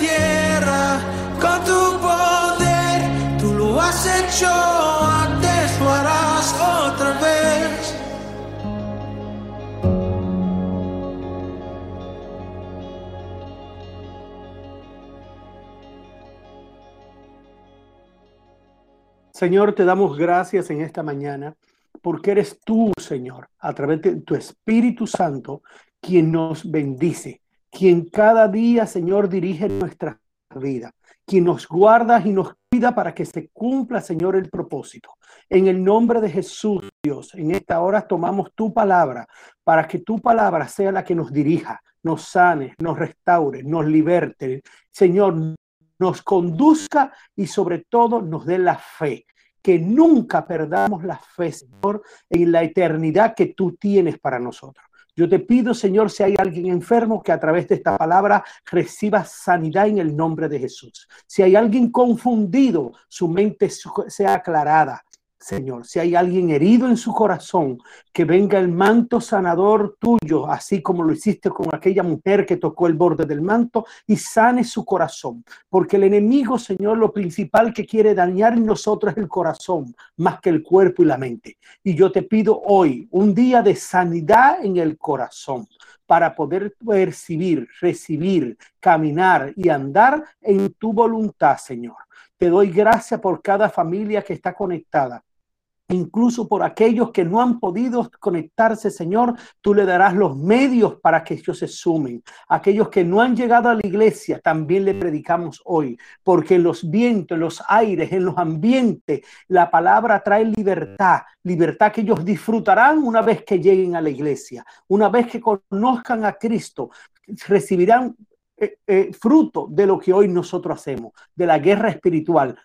tierra con tu poder. Tú lo has hecho antes, lo harás otra vez. Señor, te damos gracias en esta mañana porque eres tú, Señor, a través de tu Espíritu Santo, quien nos bendice, quien cada día, Señor, dirige nuestra vida, quien nos guarda y nos cuida para que se cumpla, Señor, el propósito. En el nombre de Jesús, Dios, en esta hora tomamos tu palabra para que tu palabra sea la que nos dirija, nos sane, nos restaure, nos liberte. Señor, nos conduzca y sobre todo nos dé la fe que nunca perdamos la fe, Señor, en la eternidad que tú tienes para nosotros. Yo te pido, Señor, si hay alguien enfermo, que a través de esta palabra reciba sanidad en el nombre de Jesús. Si hay alguien confundido, su mente sea aclarada. Señor, si hay alguien herido en su corazón, que venga el manto sanador tuyo, así como lo hiciste con aquella mujer que tocó el borde del manto y sane su corazón. Porque el enemigo, Señor, lo principal que quiere dañar en nosotros es el corazón, más que el cuerpo y la mente. Y yo te pido hoy un día de sanidad en el corazón para poder percibir, recibir, caminar y andar en tu voluntad, Señor. Te doy gracias por cada familia que está conectada incluso por aquellos que no han podido conectarse, Señor, tú le darás los medios para que ellos se sumen. Aquellos que no han llegado a la iglesia, también le predicamos hoy, porque en los vientos, en los aires, en los ambientes, la palabra trae libertad, libertad que ellos disfrutarán una vez que lleguen a la iglesia, una vez que conozcan a Cristo, recibirán eh, eh, fruto de lo que hoy nosotros hacemos, de la guerra espiritual,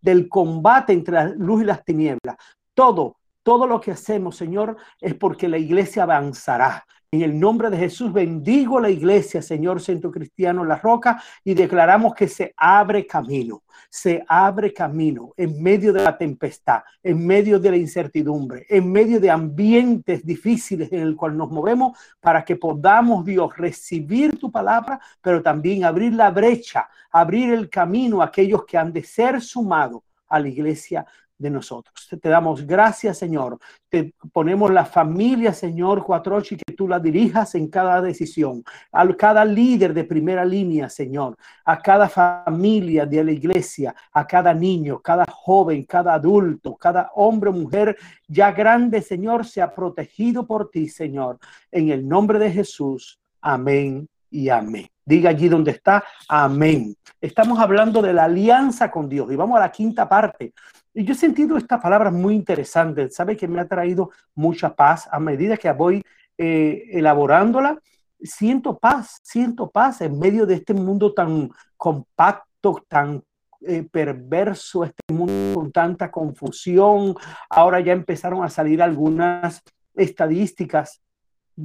del combate entre la luz y las tinieblas, todo, todo lo que hacemos, Señor, es porque la iglesia avanzará. En el nombre de Jesús bendigo la iglesia, Señor Centro Cristiano La Roca, y declaramos que se abre camino, se abre camino en medio de la tempestad, en medio de la incertidumbre, en medio de ambientes difíciles en el cual nos movemos para que podamos, Dios, recibir tu palabra, pero también abrir la brecha, abrir el camino a aquellos que han de ser sumados a la iglesia de nosotros. Te damos gracias, Señor. Te ponemos la familia, Señor, Cuatrochi, que tú la dirijas en cada decisión, a cada líder de primera línea, Señor, a cada familia de la iglesia, a cada niño, cada joven, cada adulto, cada hombre, mujer ya grande, Señor, sea protegido por ti, Señor. En el nombre de Jesús. Amén y amén. Diga allí donde está, amén. Estamos hablando de la alianza con Dios y vamos a la quinta parte. Y yo he sentido esta palabra muy interesante, sabe que me ha traído mucha paz a medida que voy eh, elaborándola. Siento paz, siento paz en medio de este mundo tan compacto, tan eh, perverso, este mundo con tanta confusión. Ahora ya empezaron a salir algunas estadísticas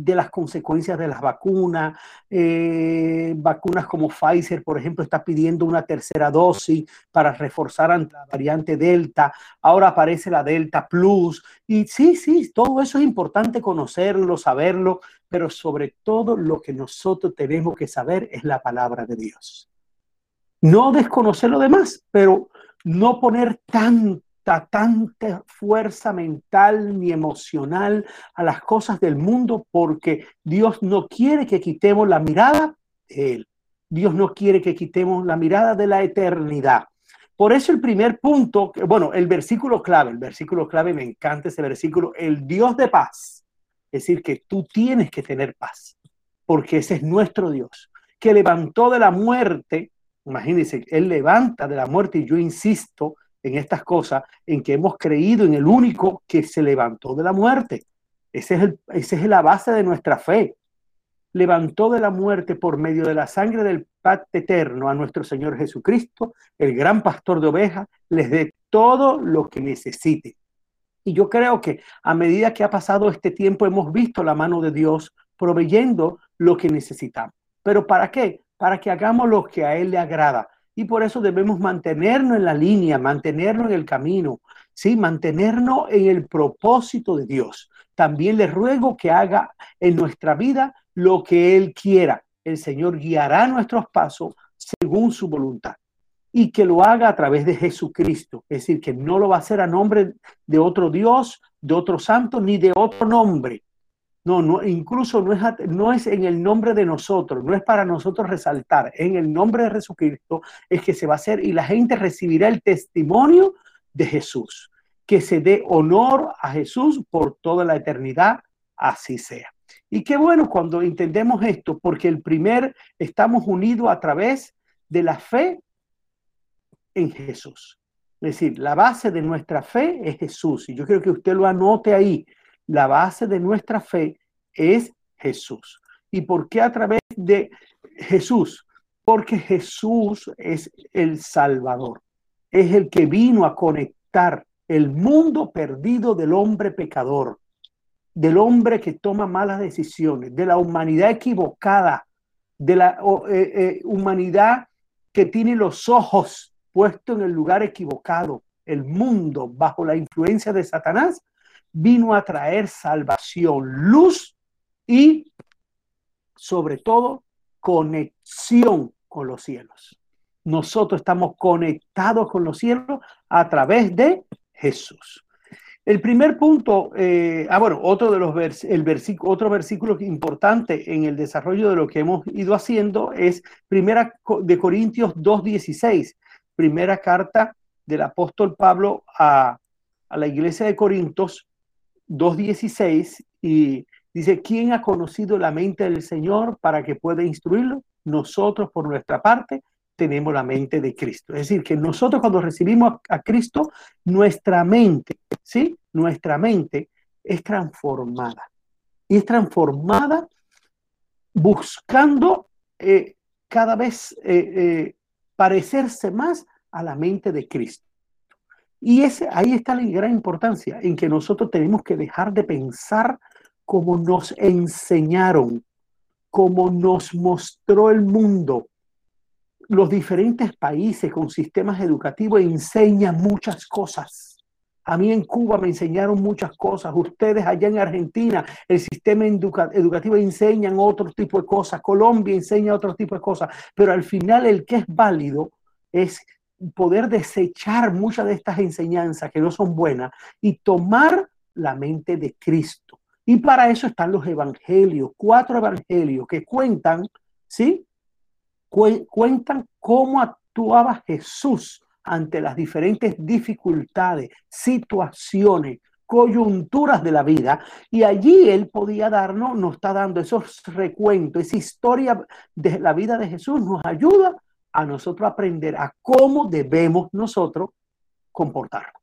de las consecuencias de las vacunas. Eh, vacunas como Pfizer, por ejemplo, está pidiendo una tercera dosis para reforzar ante la variante Delta. Ahora aparece la Delta Plus. Y sí, sí, todo eso es importante conocerlo, saberlo, pero sobre todo lo que nosotros tenemos que saber es la palabra de Dios. No desconocer lo demás, pero no poner tanto tanta fuerza mental ni emocional a las cosas del mundo porque Dios no quiere que quitemos la mirada de Él. Dios no quiere que quitemos la mirada de la eternidad. Por eso el primer punto, bueno, el versículo clave, el versículo clave, me encanta ese versículo, el Dios de paz. Es decir, que tú tienes que tener paz, porque ese es nuestro Dios, que levantó de la muerte, imagínense, Él levanta de la muerte y yo insisto, en estas cosas en que hemos creído en el único que se levantó de la muerte. Ese es es la base de nuestra fe. Levantó de la muerte por medio de la sangre del pacto eterno a nuestro Señor Jesucristo, el gran pastor de ovejas, les dé todo lo que necesite. Y yo creo que a medida que ha pasado este tiempo hemos visto la mano de Dios proveyendo lo que necesitamos. ¿Pero para qué? Para que hagamos lo que a Él le agrada, y por eso debemos mantenernos en la línea, mantenernos en el camino, ¿sí? mantenernos en el propósito de Dios. También le ruego que haga en nuestra vida lo que Él quiera. El Señor guiará nuestros pasos, según su voluntad y que lo haga a través de Jesucristo. Es decir, que no lo va a hacer a nombre de otro Dios, de otro santo, ni de otro nombre. No, no, incluso no es, no es en el nombre de nosotros, no es para nosotros resaltar, en el nombre de Jesucristo es que se va a hacer y la gente recibirá el testimonio de Jesús. Que se dé honor a Jesús por toda la eternidad, así sea. Y qué bueno cuando entendemos esto, porque el primer estamos unidos a través de la fe en Jesús. Es decir, la base de nuestra fe es Jesús. Y yo quiero que usted lo anote ahí. La base de nuestra fe es Jesús. ¿Y por qué a través de Jesús? Porque Jesús es el Salvador. Es el que vino a conectar el mundo perdido del hombre pecador del hombre que toma malas decisiones, de la humanidad equivocada, de la eh, eh, humanidad que tiene los ojos puestos en el lugar equivocado, el mundo bajo la influencia de Satanás, vino a traer salvación, luz y sobre todo conexión con los cielos. Nosotros estamos conectados con los cielos a través de Jesús. El primer punto, eh, ah, bueno, otro de los el versículo, otro versículo importante en el desarrollo de lo que hemos ido haciendo es Primera de Corintios 2.16, primera carta del apóstol Pablo a, a la iglesia de Corintios 2.16 y dice, ¿quién ha conocido la mente del Señor para que pueda instruirlo? Nosotros por nuestra parte tenemos la mente de Cristo. Es decir, que nosotros cuando recibimos a Cristo, nuestra mente, ¿sí? Nuestra mente es transformada. Y es transformada buscando eh, cada vez eh, eh, parecerse más a la mente de Cristo. Y ese, ahí está la gran importancia en que nosotros tenemos que dejar de pensar como nos enseñaron, como nos mostró el mundo, los diferentes países con sistemas educativos enseñan muchas cosas. A mí en Cuba me enseñaron muchas cosas. Ustedes allá en Argentina, el sistema educativo enseñan otro tipo de cosas. Colombia enseña otro tipo de cosas. Pero al final el que es válido es poder desechar muchas de estas enseñanzas que no son buenas y tomar la mente de Cristo. Y para eso están los evangelios, cuatro evangelios que cuentan, ¿sí? cuentan cómo actuaba Jesús ante las diferentes dificultades, situaciones, coyunturas de la vida. Y allí él podía darnos, nos está dando esos recuentos, esa historia de la vida de Jesús, nos ayuda a nosotros aprender a cómo debemos nosotros comportarnos.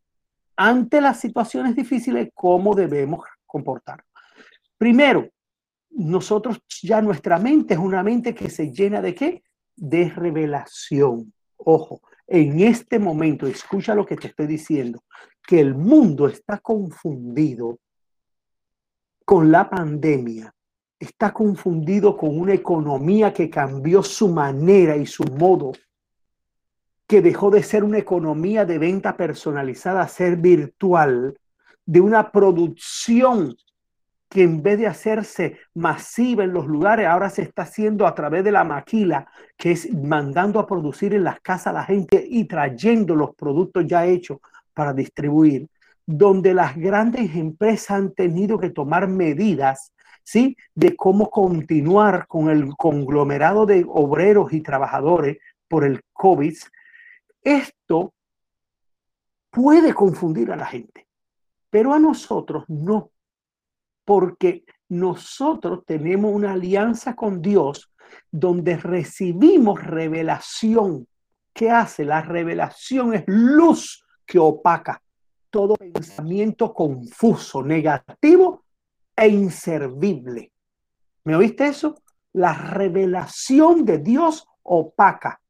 Ante las situaciones difíciles, cómo debemos comportarnos. Primero, nosotros ya nuestra mente es una mente que se llena de qué? de revelación. Ojo, en este momento, escucha lo que te estoy diciendo, que el mundo está confundido con la pandemia, está confundido con una economía que cambió su manera y su modo, que dejó de ser una economía de venta personalizada a ser virtual, de una producción que en vez de hacerse masiva en los lugares, ahora se está haciendo a través de la maquila, que es mandando a producir en las casas a la gente y trayendo los productos ya hechos para distribuir, donde las grandes empresas han tenido que tomar medidas, ¿sí? De cómo continuar con el conglomerado de obreros y trabajadores por el COVID. Esto puede confundir a la gente, pero a nosotros no porque nosotros tenemos una alianza con Dios donde recibimos revelación. ¿Qué hace? La revelación es luz que opaca todo pensamiento confuso, negativo e inservible. ¿Me oíste eso? La revelación de Dios opaca,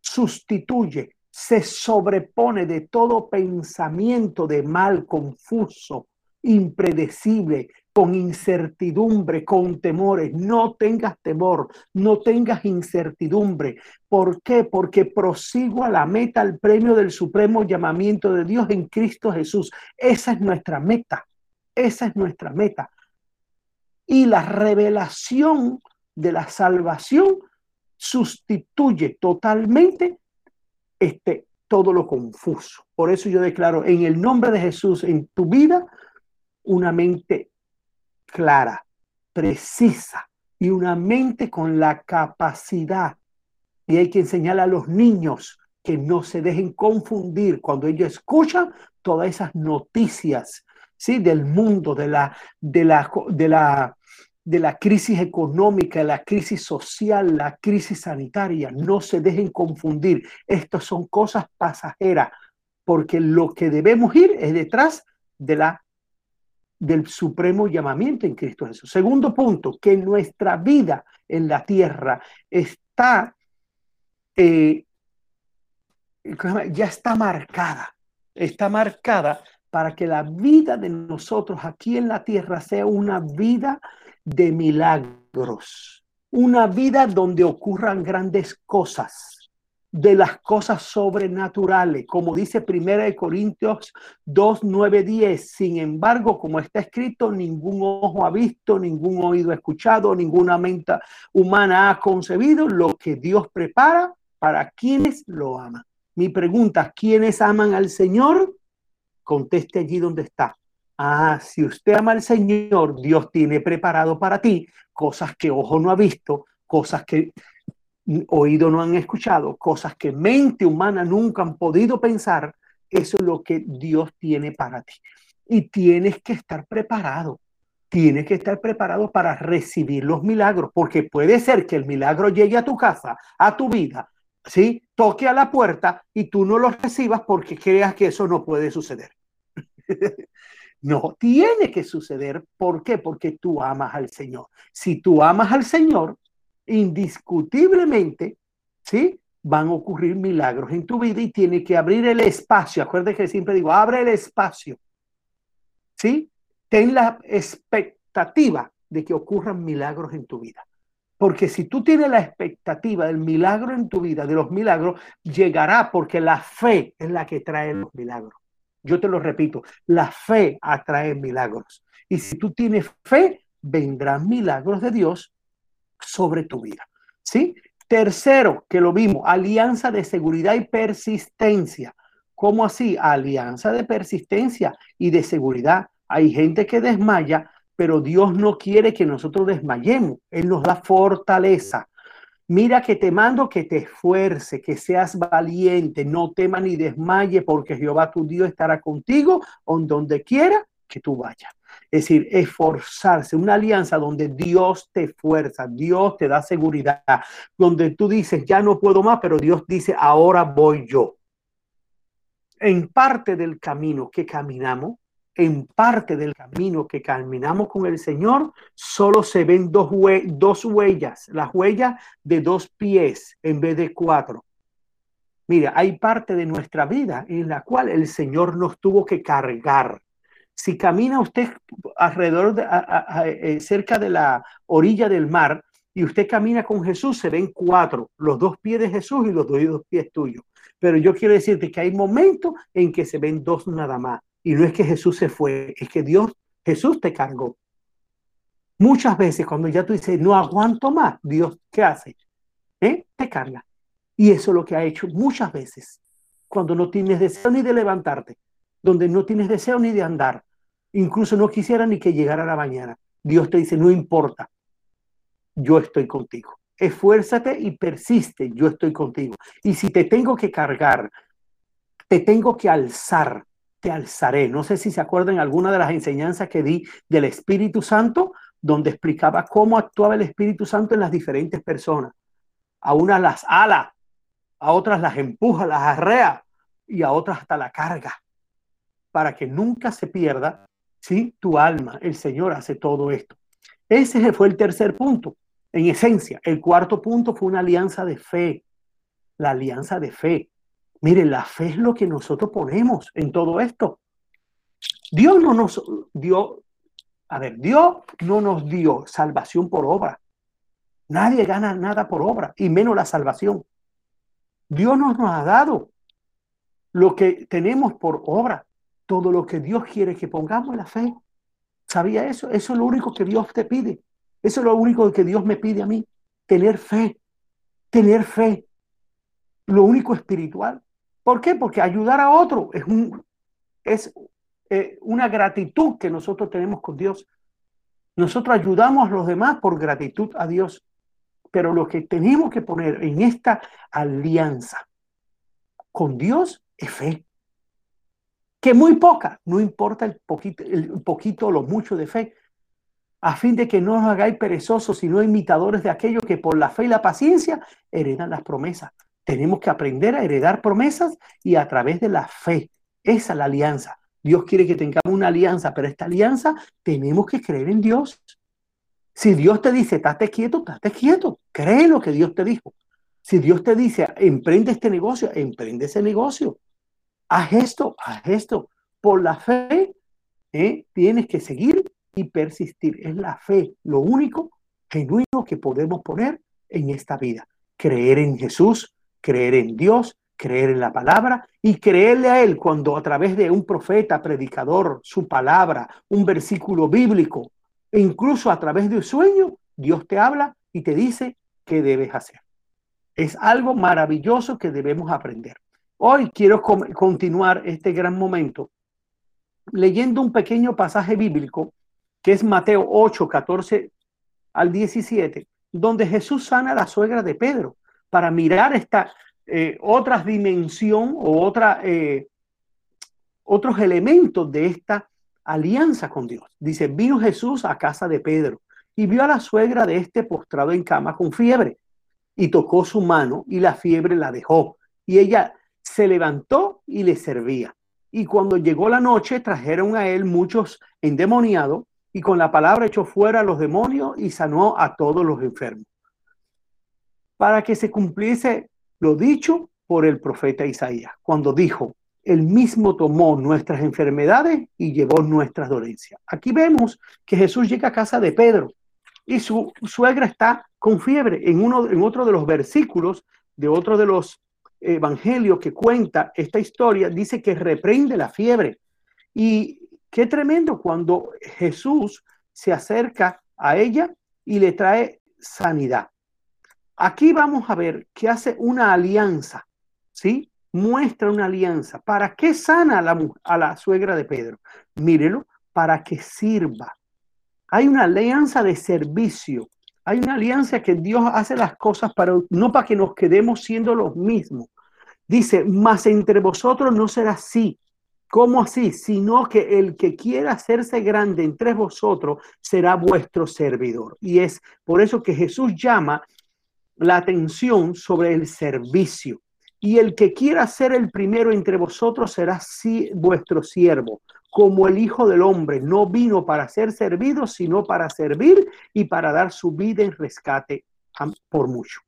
sustituye, se sobrepone de todo pensamiento de mal, confuso, impredecible, con incertidumbre, con temores. No tengas temor, no tengas incertidumbre. ¿Por qué? Porque prosigo a la meta, al premio del supremo llamamiento de Dios en Cristo Jesús. Esa es nuestra meta. Esa es nuestra meta. Y la revelación de la salvación sustituye totalmente este, todo lo confuso. Por eso yo declaro en el nombre de Jesús en tu vida una mente clara, precisa y una mente con la capacidad. Y hay que enseñar a los niños que no se dejen confundir cuando ellos escuchan todas esas noticias ¿sí? del mundo, de la, de la, de la, de la crisis económica, la crisis social, la crisis sanitaria. No se dejen confundir. Estas son cosas pasajeras, porque lo que debemos ir es detrás de la del supremo llamamiento en Cristo Jesús. Segundo punto, que nuestra vida en la tierra está, eh, ya está marcada, está marcada para que la vida de nosotros aquí en la tierra sea una vida de milagros, una vida donde ocurran grandes cosas, de las cosas sobrenaturales, como dice 1 Corintios 2, 9, 10. Sin embargo, como está escrito, ningún ojo ha visto, ningún oído ha escuchado, ninguna mente humana ha concebido lo que Dios prepara para quienes lo aman. Mi pregunta, ¿quiénes aman al Señor? Conteste allí donde está. Ah, si usted ama al Señor, Dios tiene preparado para ti cosas que ojo no ha visto, cosas que oído no han escuchado, cosas que mente humana nunca han podido pensar, eso es lo que Dios tiene para ti. Y tienes que estar preparado, tienes que estar preparado para recibir los milagros, porque puede ser que el milagro llegue a tu casa, a tu vida, ¿sí? Toque a la puerta y tú no lo recibas porque creas que eso no puede suceder. no, tiene que suceder. ¿Por qué? Porque tú amas al Señor. Si tú amas al Señor, indiscutiblemente, ¿sí? Van a ocurrir milagros en tu vida y tiene que abrir el espacio. Acuérdate que siempre digo, abre el espacio. ¿Sí? Ten la expectativa de que ocurran milagros en tu vida. Porque si tú tienes la expectativa del milagro en tu vida, de los milagros, llegará porque la fe es la que trae los milagros. Yo te lo repito, la fe atrae milagros. Y si tú tienes fe, vendrán milagros de Dios sobre tu vida. ¿Sí? Tercero, que lo vimos, alianza de seguridad y persistencia. ¿Cómo así? Alianza de persistencia y de seguridad. Hay gente que desmaya, pero Dios no quiere que nosotros desmayemos. Él nos da fortaleza. Mira que te mando que te esfuerce, que seas valiente, no temas ni desmaye, porque Jehová tu Dios estará contigo en donde quiera que tú vayas. Es decir, esforzarse, una alianza donde Dios te fuerza, Dios te da seguridad, donde tú dices, ya no puedo más, pero Dios dice, ahora voy yo. En parte del camino que caminamos, en parte del camino que caminamos con el Señor, solo se ven dos, huellas, las huellas de dos pies en vez de cuatro. Mira, hay parte de nuestra vida en la cual el Señor nos tuvo que cargar si camina usted alrededor, de, eh, cerca de la orilla del mar, y usted camina con Jesús, se ven cuatro, los dos pies de Jesús y los dos pies tuyos. Pero yo quiero decirte que hay momentos en que se ven dos nada más. Y no es que Jesús se fue, es que Dios, Jesús te cargó. Muchas veces cuando ya tú dices, no aguanto más, Dios, ¿qué hace? ¿Eh? Te carga. Y eso es lo que ha hecho muchas veces. Cuando no tienes deseo ni de levantarte, donde no tienes deseo ni de andar, Incluso no quisiera ni que llegara la mañana. Dios te dice, no importa, yo estoy contigo. Esfuérzate y persiste, yo estoy contigo. Y si te tengo que cargar, te tengo que alzar, te alzaré. No sé si se acuerdan alguna de las enseñanzas que di del Espíritu Santo, donde explicaba cómo actuaba el Espíritu Santo en las diferentes personas. A unas las ala, a otras las empuja, las arrea y a otras hasta la carga, para que nunca se pierda ¿sí? Tu alma, el Señor hace todo esto. Ese fue el tercer punto, en esencia. El cuarto punto fue una alianza de fe, la alianza de fe. Mire, la fe es lo que nosotros ponemos en todo esto. Dios no nos dio, a ver, Dios no nos dio salvación por obra. Nadie gana nada por obra, y menos la salvación. Dios nos, nos ha dado lo que tenemos por obra todo lo que Dios quiere que pongamos en la fe. ¿Sabía eso? Eso es lo único que Dios te pide. Eso es lo único que Dios me pide a mí, tener fe. tener fe, lo único espiritual. ¿Por qué? Porque ayudar a otro es, eh, una gratitud que nosotros tenemos con Dios. Nosotros ayudamos a los demás por gratitud a Dios. Pero lo que tenemos que poner en esta alianza con Dios es fe. Que muy poca, no importa el poquito, el poquito o lo mucho de fe, a fin de que no os hagáis perezosos, sino imitadores de aquellos que por la fe y la paciencia heredan las promesas. Tenemos que aprender a heredar promesas y a través de la fe. Esa es la alianza. Dios quiere que tengamos una alianza, pero esta alianza tenemos que creer en Dios. Si Dios te dice, estate quieto, estate quieto. Cree lo que Dios te dijo. Si Dios te dice, emprende este negocio, emprende ese negocio. Haz esto, haz esto. Por la fe, ¿eh? tienes que seguir y persistir. Es la fe lo único genuino que podemos poner en esta vida. Creer en Jesús, creer en Dios, creer en la palabra y creerle a Él cuando a través de un profeta, predicador, su palabra, un versículo bíblico, e incluso a través de un sueño, Dios te habla y te dice qué debes hacer. Es algo maravilloso que debemos aprender. Hoy quiero continuar este gran momento leyendo un pequeño pasaje bíblico que es Mateo 8, 14 al 17, donde Jesús sana a la suegra de Pedro para mirar esta eh, otra dimensión o eh, otros elementos de esta alianza con Dios. Dice, vino Jesús a casa de Pedro y vio a la suegra de este postrado en cama con fiebre y tocó su mano y la fiebre la dejó y ella se levantó y le servía. Y cuando llegó la noche trajeron a él muchos endemoniados y con la palabra echó fuera a los demonios y sanó a todos los enfermos. Para que se cumpliese lo dicho por el profeta Isaías, cuando dijo, el mismo tomó nuestras enfermedades y llevó nuestras dolencias. Aquí vemos que Jesús llega a casa de Pedro y su suegra está con fiebre. En, uno, en otro de los versículos de otro de los evangelios que cuenta esta historia, dice que reprende la fiebre. Y Qué tremendo cuando Jesús se acerca a ella y le trae sanidad. Aquí vamos a ver que hace una alianza, ¿sí? Muestra una alianza. ¿Para qué sana a la, suegra de Pedro? Mírelo, para que sirva. Hay una alianza de servicio. Hay una alianza que Dios hace las cosas para no para que nos quedemos siendo los mismos. Dice, mas entre vosotros no será así, ¿Cómo así? Sino que el que quiera hacerse grande entre vosotros será vuestro servidor. Y es por eso que Jesús llama la atención sobre el servicio. Y el que quiera ser el primero entre vosotros será vuestro siervo, como el Hijo del Hombre no vino para ser servido, sino para servir y para dar su vida en rescate por mucho.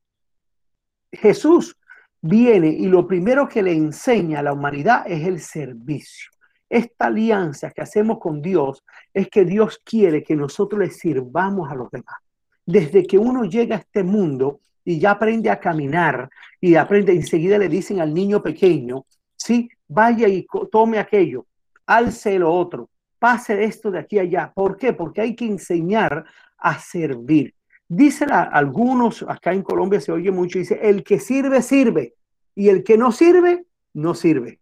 Jesús viene y lo primero que le enseña a la humanidad es el servicio. Esta alianza que hacemos con Dios es que Dios quiere que nosotros le sirvamos a los demás. Desde que uno llega a este mundo y ya aprende a caminar y aprende, enseguida le dicen al niño pequeño, sí, vaya y tome aquello, alce lo otro, pase esto de aquí a allá. ¿Por qué? Porque hay que enseñar a servir. Dice algunos, acá en Colombia se oye mucho, dice, el que sirve, sirve, y el que no sirve, no sirve.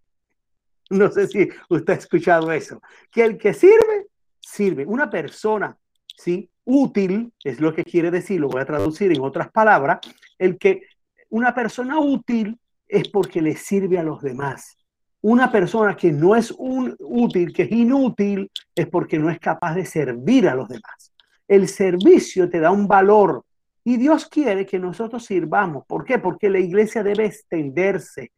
No sé si usted ha escuchado eso, que el que sirve, sirve. Una persona, ¿sí? Útil, es lo que quiere decir, lo voy a traducir en otras palabras, el que una persona útil es porque le sirve a los demás. Una persona que no es un útil, que es inútil, es porque no es capaz de servir a los demás. El servicio te da un valor y Dios quiere que nosotros sirvamos. ¿Por qué? Porque la iglesia debe extenderse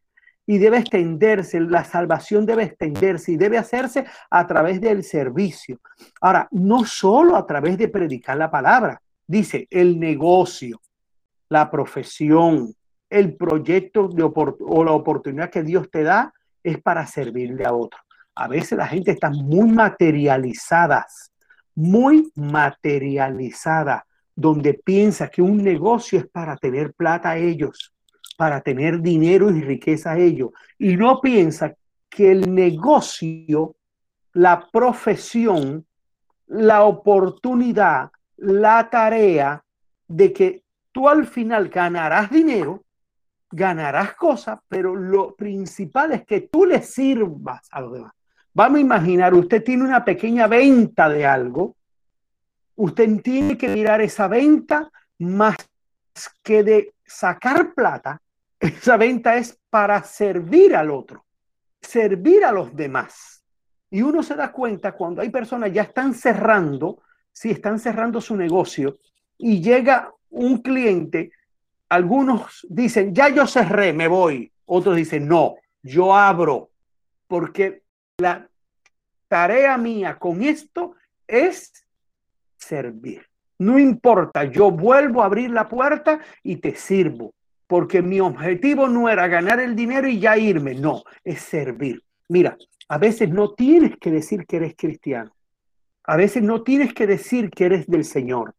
y debe extenderse, la salvación debe extenderse y debe hacerse a través del servicio. Ahora, no solo a través de predicar la palabra, dice el negocio, la profesión, el proyecto de o la oportunidad que Dios te da es para servirle a otro. A veces la gente está muy materializadas muy materializada, donde piensa que un negocio es para tener plata a ellos, para tener dinero y riqueza ellos, y no piensa que el negocio, la profesión, la oportunidad, la tarea de que tú al final ganarás dinero, ganarás cosas, pero lo principal es que tú le sirvas a los demás. Vamos a imaginar, usted tiene una pequeña venta de algo, usted tiene que mirar esa venta más que de sacar plata, esa venta es para servir al otro, servir a los demás. Y uno se da cuenta cuando hay personas ya están cerrando, si están cerrando su negocio y llega un cliente, algunos dicen, ya yo cerré, me voy. Otros dicen, no, yo abro, porque la tarea mía con esto es servir. No importa, yo vuelvo a abrir la puerta y te sirvo, porque mi objetivo no era ganar el dinero y ya irme, no, es servir. Mira, a veces no tienes que decir que eres cristiano, a veces no tienes que decir que eres del Señor.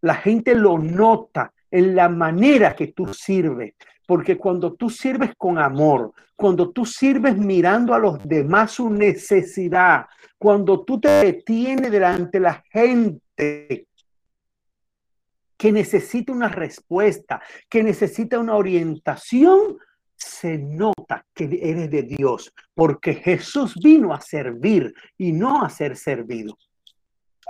La gente lo nota en la manera que tú sirves, porque cuando tú sirves con amor, cuando tú sirves mirando a los demás su necesidad, cuando tú te detienes delante de la gente que necesita una respuesta, que necesita una orientación, se nota que eres de Dios, porque Jesús vino a servir y no a ser servido.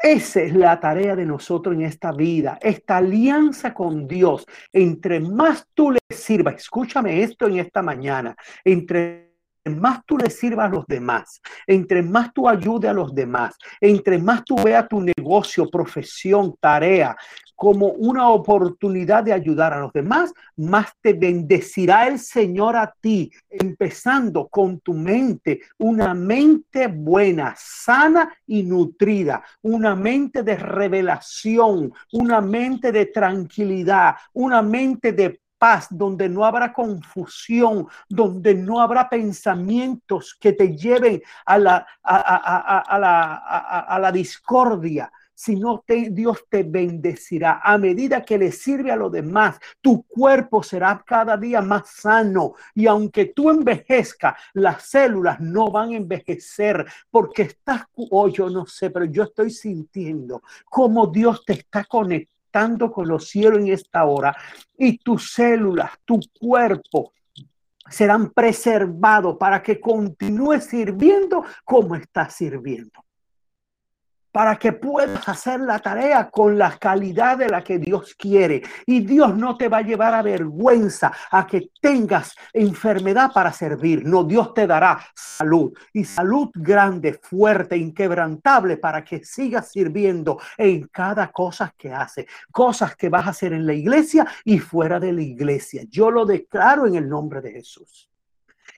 Esa es la tarea de nosotros en esta vida, esta alianza con Dios. Entre más tú le sirvas, escúchame esto en esta mañana, entre más tú le sirvas a los demás, entre más tú ayudes a los demás, entre más tú veas tu negocio, profesión, tarea como una oportunidad de ayudar a los demás, más te bendecirá el Señor a ti, empezando con tu mente, una mente buena, sana y nutrida, una mente de revelación, una mente de tranquilidad, una mente de paz, donde no habrá confusión, donde no habrá pensamientos que te lleven a la, a, la, a la discordia, sino te, Dios te bendecirá. A medida que le sirve a los demás, tu cuerpo será cada día más sano. Y aunque tú envejezcas, las células no van a envejecer porque estás, oh, yo no sé, pero yo estoy sintiendo como Dios te está conectando con los cielos en esta hora y tus células, tu cuerpo, serán preservados para que continúes sirviendo como estás sirviendo para que puedas hacer la tarea con la calidad de la que Dios quiere. Y Dios no te va a llevar a vergüenza a que tengas enfermedad para servir. No, Dios te dará salud y salud grande, fuerte, inquebrantable para que sigas sirviendo en cada cosa que hace, cosas que vas a hacer en la iglesia y fuera de la iglesia. Yo lo declaro en el nombre de Jesús.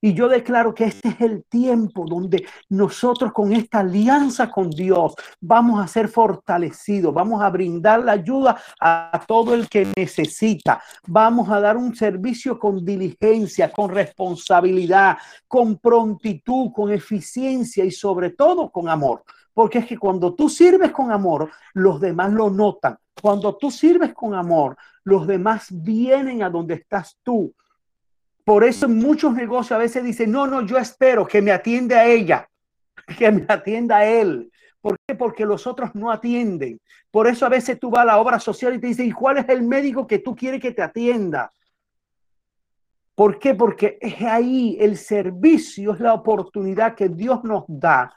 Y yo declaro que este es el tiempo donde nosotros con esta alianza con Dios vamos a ser fortalecidos, vamos a brindar la ayuda a todo el que necesita, vamos a dar un servicio con diligencia, con responsabilidad, con prontitud, con eficiencia y sobre todo con amor. Porque es que cuando tú sirves con amor, los demás lo notan. Cuando tú sirves con amor, los demás vienen a donde estás tú por eso muchos negocios a veces dicen, no, no, yo espero que me atienda a ella, que me atienda a él. ¿Por qué? Porque los otros no atienden. Por eso a veces tú vas a la obra social y te dicen, ¿y cuál es el médico que tú quieres que te atienda? ¿Por qué? Porque es ahí el servicio, es la oportunidad que Dios nos da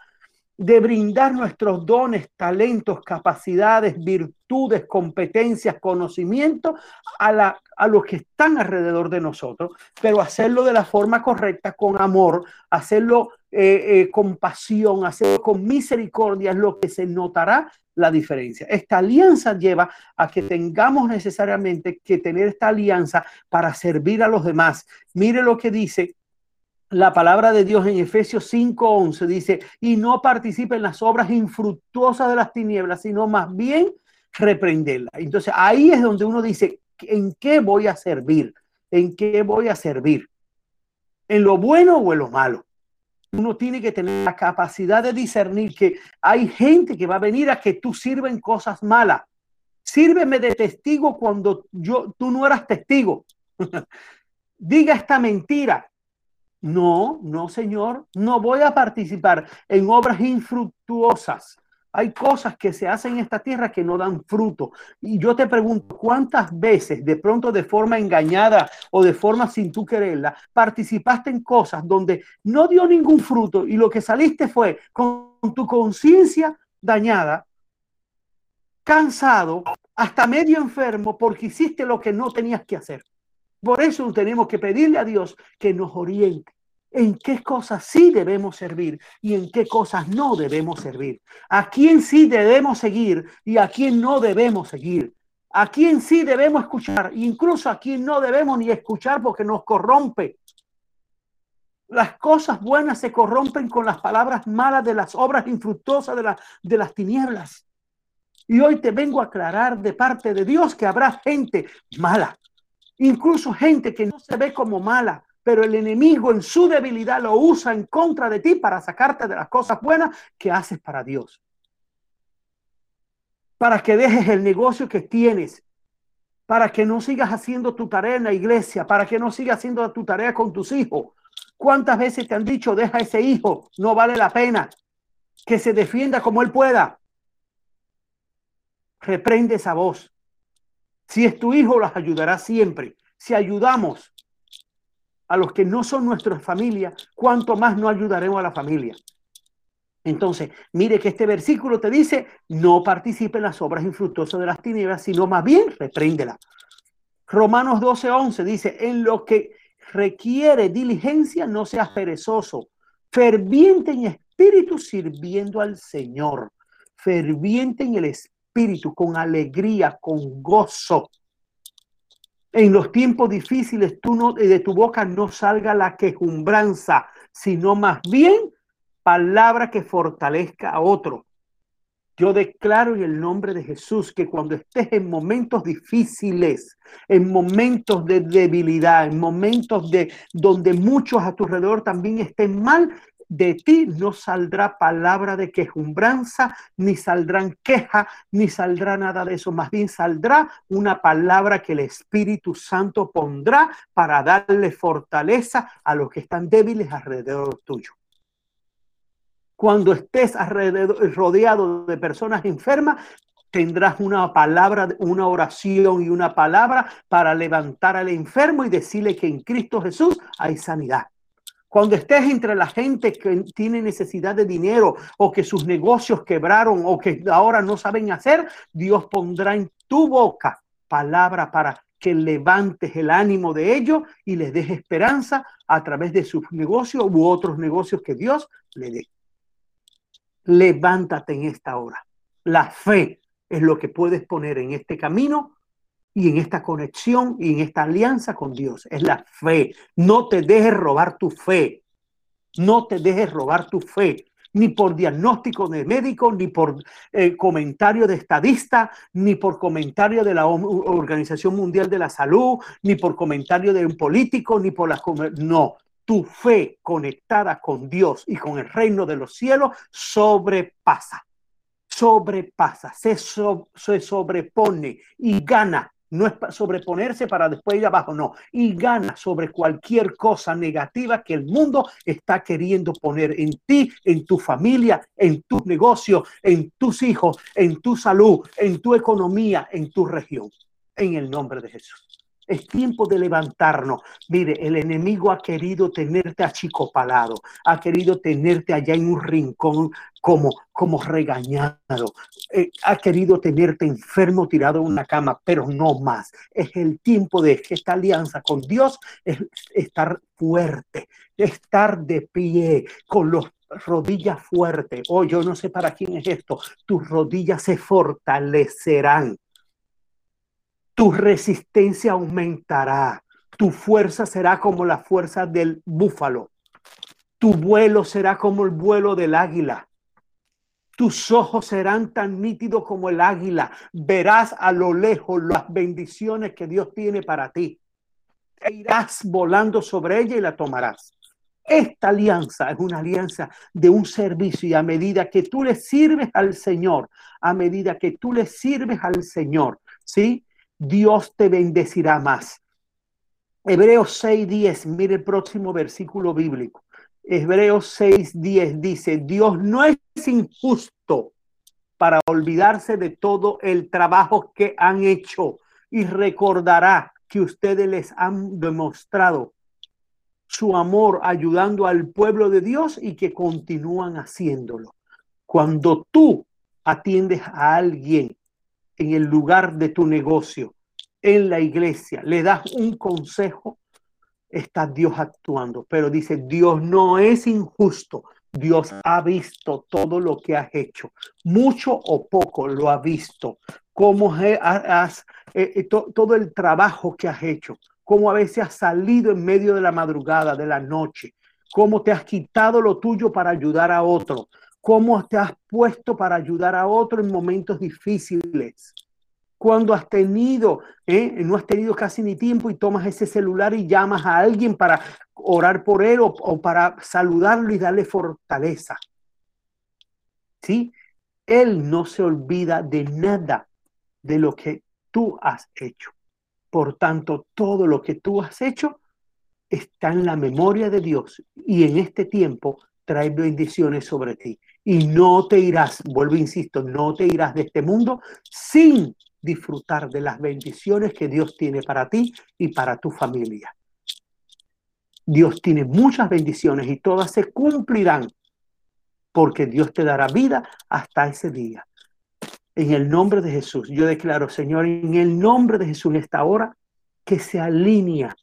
de brindar nuestros dones, talentos, capacidades, virtudes, competencias, conocimientos a, los que están alrededor de nosotros, pero hacerlo de la forma correcta, con amor, hacerlo eh, eh, con pasión, hacerlo con misericordia, es lo que se notará la diferencia. Esta alianza lleva a que tengamos necesariamente que tener esta alianza para servir a los demás. Mire lo que dice la palabra de Dios en Efesios 5:11 dice, y no participe en las obras infructuosas de las tinieblas, sino más bien reprenderlas. Entonces ahí es donde uno dice, ¿en qué voy a servir? ¿En qué voy a servir? ¿En lo bueno o en lo malo? Uno tiene que tener la capacidad de discernir que hay gente que va a venir a que tú sirven cosas malas. Sírveme de testigo cuando yo, tú no eras testigo. Diga esta mentira no, no, Señor, no voy a participar en obras infructuosas. Hay cosas que se hacen en esta tierra que no dan fruto. Y yo te pregunto, ¿cuántas veces de pronto de forma engañada o de forma sin tú quererla, participaste en cosas donde no dio ningún fruto y lo que saliste fue con tu conciencia dañada, cansado, hasta medio enfermo porque hiciste lo que no tenías que hacer? Por eso tenemos que pedirle a Dios que nos oriente en qué cosas sí debemos servir y en qué cosas no debemos servir. A quién sí debemos seguir y a quién no debemos seguir. A quién sí debemos escuchar, incluso a quién no debemos ni escuchar porque nos corrompe. Las cosas buenas se corrompen con las palabras malas de las obras infructuosas de, de las tinieblas. Y hoy te vengo a aclarar de parte de Dios que habrá gente mala, incluso gente que no se ve como mala, pero el enemigo en su debilidad lo usa en contra de ti para sacarte de las cosas buenas que haces para Dios. Para que dejes el negocio que tienes, para que no sigas haciendo tu tarea en la iglesia, para que no sigas haciendo tu tarea con tus hijos. ¿Cuántas veces te han dicho, deja ese hijo, no vale la pena, que se defienda como él pueda? Reprende esa voz. Si es tu hijo, los ayudará siempre. Si ayudamos a los que no son nuestra familia, cuánto más no ayudaremos a la familia. Entonces, mire que este versículo te dice, no participe en las obras infructuosas de las tinieblas, sino más bien repréndela. Romanos 12, 11 dice, en lo que requiere diligencia, no seas perezoso, ferviente en espíritu, sirviendo al Señor, ferviente en el espíritu, con alegría, con gozo en los tiempos difíciles tú no, de tu boca no salga la quejumbranza, sino más bien palabra que fortalezca a otro. Yo declaro en el nombre de Jesús que cuando estés en momentos difíciles, en momentos de debilidad, en momentos de donde muchos a tu alrededor también estén mal, de ti no saldrá palabra de quejumbranza, ni saldrán queja, ni saldrá nada de eso. Más bien saldrá una palabra que el Espíritu Santo pondrá para darle fortaleza a los que están débiles alrededor tuyo. Cuando estés rodeado de personas enfermas, tendrás una palabra, una oración y una palabra para levantar al enfermo y decirle que en Cristo Jesús hay sanidad. Cuando estés entre la gente que tiene necesidad de dinero o que sus negocios quebraron o que ahora no saben hacer, Dios pondrá en tu boca palabra para que levantes el ánimo de ellos y les des esperanza a través de sus negocios u otros negocios que Dios le dé. Levántate en esta hora. La fe es lo que puedes poner en este camino y en esta conexión y en esta alianza con Dios. Es la fe. No te dejes robar tu fe. No te dejes robar tu fe. Ni por diagnóstico de médico, ni por eh, comentario de estadista, ni por comentario de la Organización Mundial de la Salud, ni por comentario de un político, ni por las... No, tu fe conectada con Dios y con el reino de los cielos sobrepasa, sobrepasa, se, se sobrepone y gana no es sobreponerse para después ir abajo, no. Y gana sobre cualquier cosa negativa que el mundo está queriendo poner en ti, en tu familia, en tu negocio, en tus hijos, en tu salud, en tu economía, en tu región. En el nombre de Jesús. Es tiempo de levantarnos. Mire, el enemigo ha querido tenerte achicopalado, ha querido tenerte allá en un rincón como, como regañado, eh, ha querido tenerte enfermo tirado en una cama, pero no más. Es el tiempo de que esta alianza con Dios es estar fuerte, estar de pie con los rodillas fuertes. Oh, yo no sé para quién es esto. Tus rodillas se fortalecerán tu resistencia aumentará, tu fuerza será como la fuerza del búfalo, tu vuelo será como el vuelo del águila. Tus ojos serán tan nítidos como el águila. Verás a lo lejos las bendiciones que Dios tiene para ti. E irás volando sobre ella y la tomarás. Esta alianza es una alianza de un servicio y a medida que tú le sirves al Señor, a medida que tú le sirves al Señor, ¿sí? Dios te bendecirá más. Hebreos 6:10, mire el próximo versículo bíblico. Hebreos 6:10 dice, Dios no es injusto para olvidarse de todo el trabajo que han hecho y recordará que ustedes les han demostrado su amor ayudando al pueblo de Dios y que continúan haciéndolo. Cuando tú atiendes a alguien en el lugar de tu negocio, en la iglesia, le das un consejo, está Dios actuando. Pero dice, Dios no es injusto. Dios ha visto todo lo que has hecho. Mucho o poco lo ha visto. Cómo has, eh, eh, todo el trabajo que has hecho. Cómo a veces has salido en medio de la madrugada, de la noche. Cómo te has quitado lo tuyo para ayudar a otro. Cómo te has puesto para ayudar a otro en momentos difíciles cuando has tenido, ¿eh? no has tenido casi ni tiempo y tomas ese celular y llamas a alguien para orar por él o, para saludarlo y darle fortaleza. ¿Sí? Él no se olvida de nada de lo que tú has hecho. Por tanto, todo lo que tú has hecho está en la memoria de Dios y en este tiempo trae bendiciones sobre ti. Y no te irás, vuelvo, insisto, no te irás de este mundo sin disfrutar de las bendiciones que Dios tiene para ti y para tu familia. Dios tiene muchas bendiciones y todas se cumplirán porque Dios te dará vida hasta ese día. En el nombre de Jesús, yo declaro, Señor, en el nombre de Jesús en esta hora, que se alinea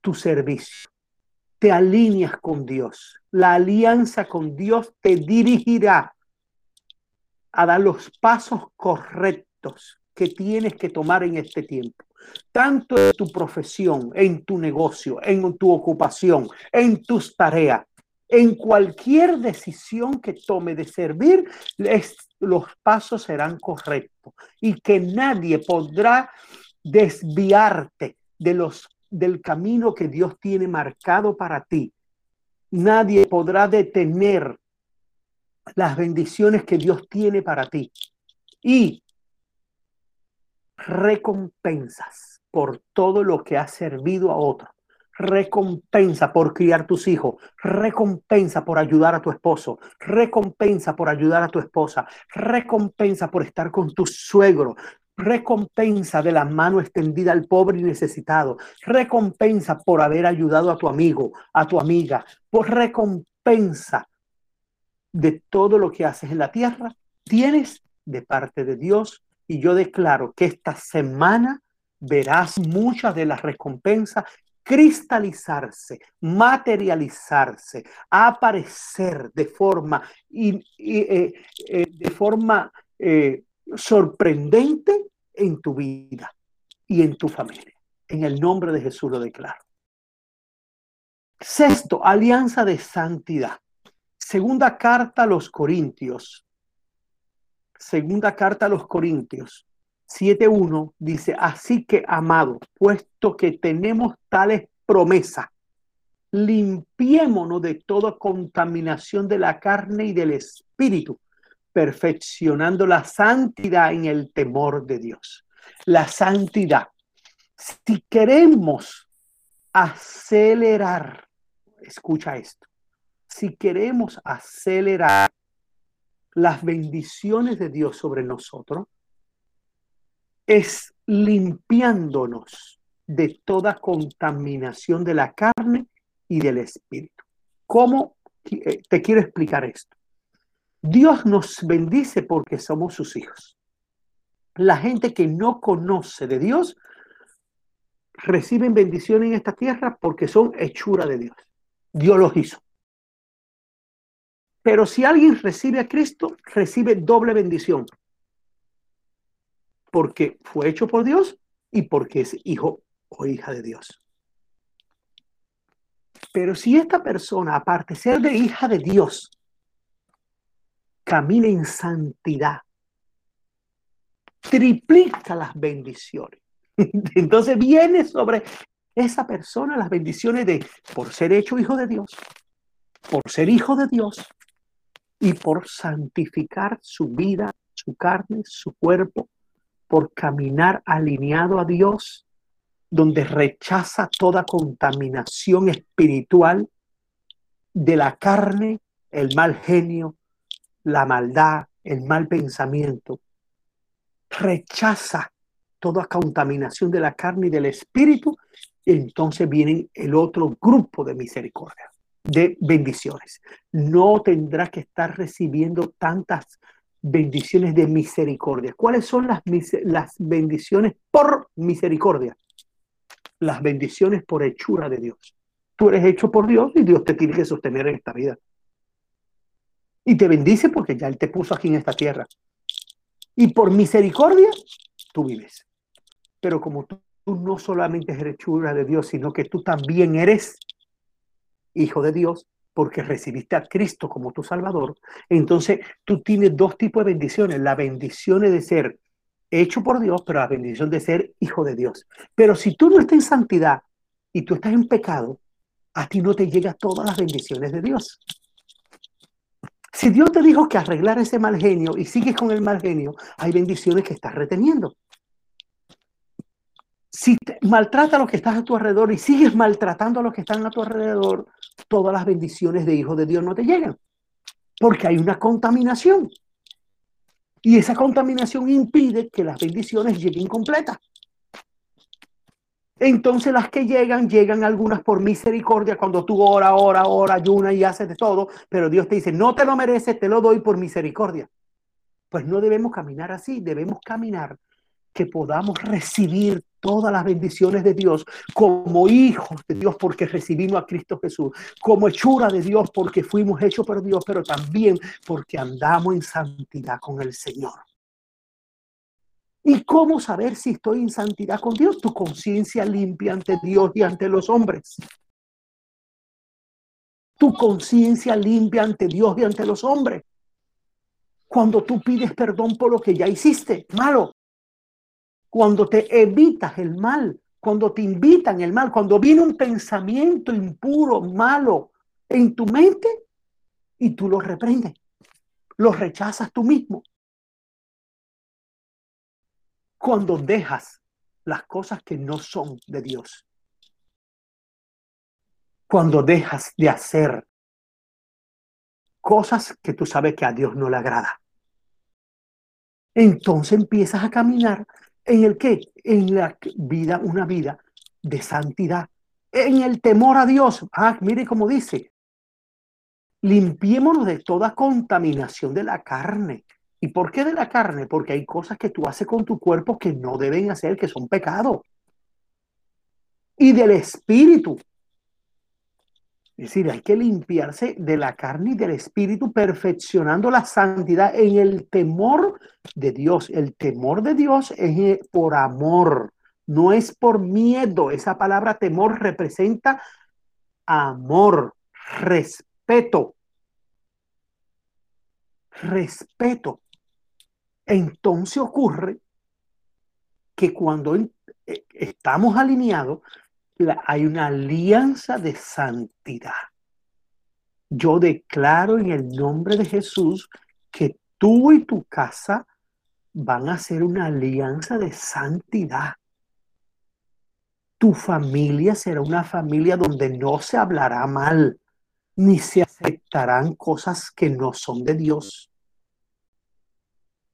tu servicio. Te alineas con Dios. La alianza con Dios te dirigirá a dar los pasos correctos que tienes que tomar en este tiempo, tanto en tu profesión, en tu negocio, en tu ocupación, en tus tareas, en cualquier decisión que tome de servir, los pasos serán correctos. Y que nadie podrá desviarte de los del camino que Dios tiene marcado para ti. Nadie podrá detener las bendiciones que Dios tiene para ti. Y recompensas por todo lo que has servido a otro. Recompensa por criar tus hijos, recompensa por ayudar a tu esposo, recompensa por ayudar a tu esposa, recompensa por estar con tu suegro, recompensa de la mano extendida al pobre y necesitado, recompensa por haber ayudado a tu amigo, a tu amiga, por recompensa de todo lo que haces en la tierra, tienes de parte de Dios. Y yo declaro que esta semana verás muchas de las recompensas cristalizarse, materializarse, aparecer de forma, y, eh, eh, de forma eh, sorprendente en tu vida y en tu familia. En el nombre de Jesús lo declaro. Sexto, alianza de santidad. Segunda carta a los Corintios, segunda carta a los Corintios 7.1 dice, así que amado, puesto que tenemos tales promesas, limpiémonos de toda contaminación de la carne y del espíritu, perfeccionando la santidad en el temor de Dios. La santidad. Si queremos acelerar, escucha esto, si queremos acelerar las bendiciones de Dios sobre nosotros es limpiándonos de toda contaminación de la carne y del espíritu. ¿Cómo eh, te quiero explicar esto? Dios nos bendice porque somos sus hijos. La gente que no conoce de Dios reciben bendición en esta tierra porque son hechura de Dios. Dios los hizo. Pero si alguien recibe a Cristo, recibe doble bendición. Porque fue hecho por Dios y porque es hijo o hija de Dios. Pero si esta persona, aparte de ser de hija de Dios, camina en santidad, triplica las bendiciones. Entonces viene sobre esa persona las bendiciones de por ser hecho hijo de Dios, por ser hijo de Dios, y por santificar su vida, su carne, su cuerpo, por caminar alineado a Dios, donde rechaza toda contaminación espiritual de la carne, el mal genio, la maldad, el mal pensamiento, rechaza toda contaminación de la carne y del espíritu, entonces viene el otro grupo de misericordia, de bendiciones. No tendrá que estar recibiendo tantas bendiciones de misericordia. ¿Cuáles son las, las bendiciones por misericordia? Las bendiciones por hechura de Dios. Tú eres hecho por Dios y Dios te tiene que sostener en esta vida. Y te bendice porque ya Él te puso aquí en esta tierra. Y por misericordia, tú vives. Pero como tú, no solamente eres hechura de Dios, sino que tú también eres hijo de Dios, porque recibiste a Cristo como tu Salvador, entonces tú tienes dos tipos de bendiciones. La bendición de ser hecho por Dios, pero la bendición de ser hijo de Dios. Pero si tú no estás en santidad y tú estás en pecado, a ti no te llegan todas las bendiciones de Dios. Si Dios te dijo que arreglar ese mal genio y sigues con el mal genio, hay bendiciones que estás reteniendo. Si maltrata a los que están a tu alrededor y sigues maltratando a los que están a tu alrededor, todas las bendiciones de hijo de Dios no te llegan. Porque hay una contaminación. Y esa contaminación impide que las bendiciones lleguen completas. Entonces las que llegan, llegan algunas por misericordia cuando tú ora, ora, ora, ayuna y haces de todo, pero Dios te dice, no te lo mereces, te lo doy por misericordia. Pues no debemos caminar así, debemos caminar que podamos recibir todas las bendiciones de Dios como hijos de Dios porque recibimos a Cristo Jesús, como hechura de Dios porque fuimos hechos por Dios, pero también porque andamos en santidad con el Señor. ¿Y cómo saber si estoy en santidad con Dios? Tu conciencia limpia ante Dios y ante los hombres. Tu conciencia limpia ante Dios y ante los hombres. Cuando tú pides perdón por lo que ya hiciste, malo, cuando te evitas el mal, cuando te invitan el mal, cuando viene un pensamiento impuro, malo en tu mente y tú lo reprendes, lo rechazas tú mismo. Cuando dejas las cosas que no son de Dios. Cuando dejas de hacer cosas que tú sabes que a Dios no le agrada. Entonces empiezas a caminar ¿En el qué? En la vida, una vida de santidad. En el temor a Dios. Ah, mire cómo dice. Limpiémonos de toda contaminación de la carne. ¿Y por qué de la carne? Porque hay cosas que tú haces con tu cuerpo que no deben hacer, que son pecados. Y del espíritu. Es decir, hay que limpiarse de la carne y del espíritu, perfeccionando la santidad en el temor de Dios. El temor de Dios es eh, por amor, no es por miedo. Esa palabra temor representa amor, respeto. Respeto. Entonces ocurre que cuando eh, estamos alineados, hay una alianza de santidad. Yo declaro en el nombre de Jesús que tú y tu casa van a ser una alianza de santidad. Tu familia será una familia donde no se hablará mal, ni se aceptarán cosas que no son de Dios.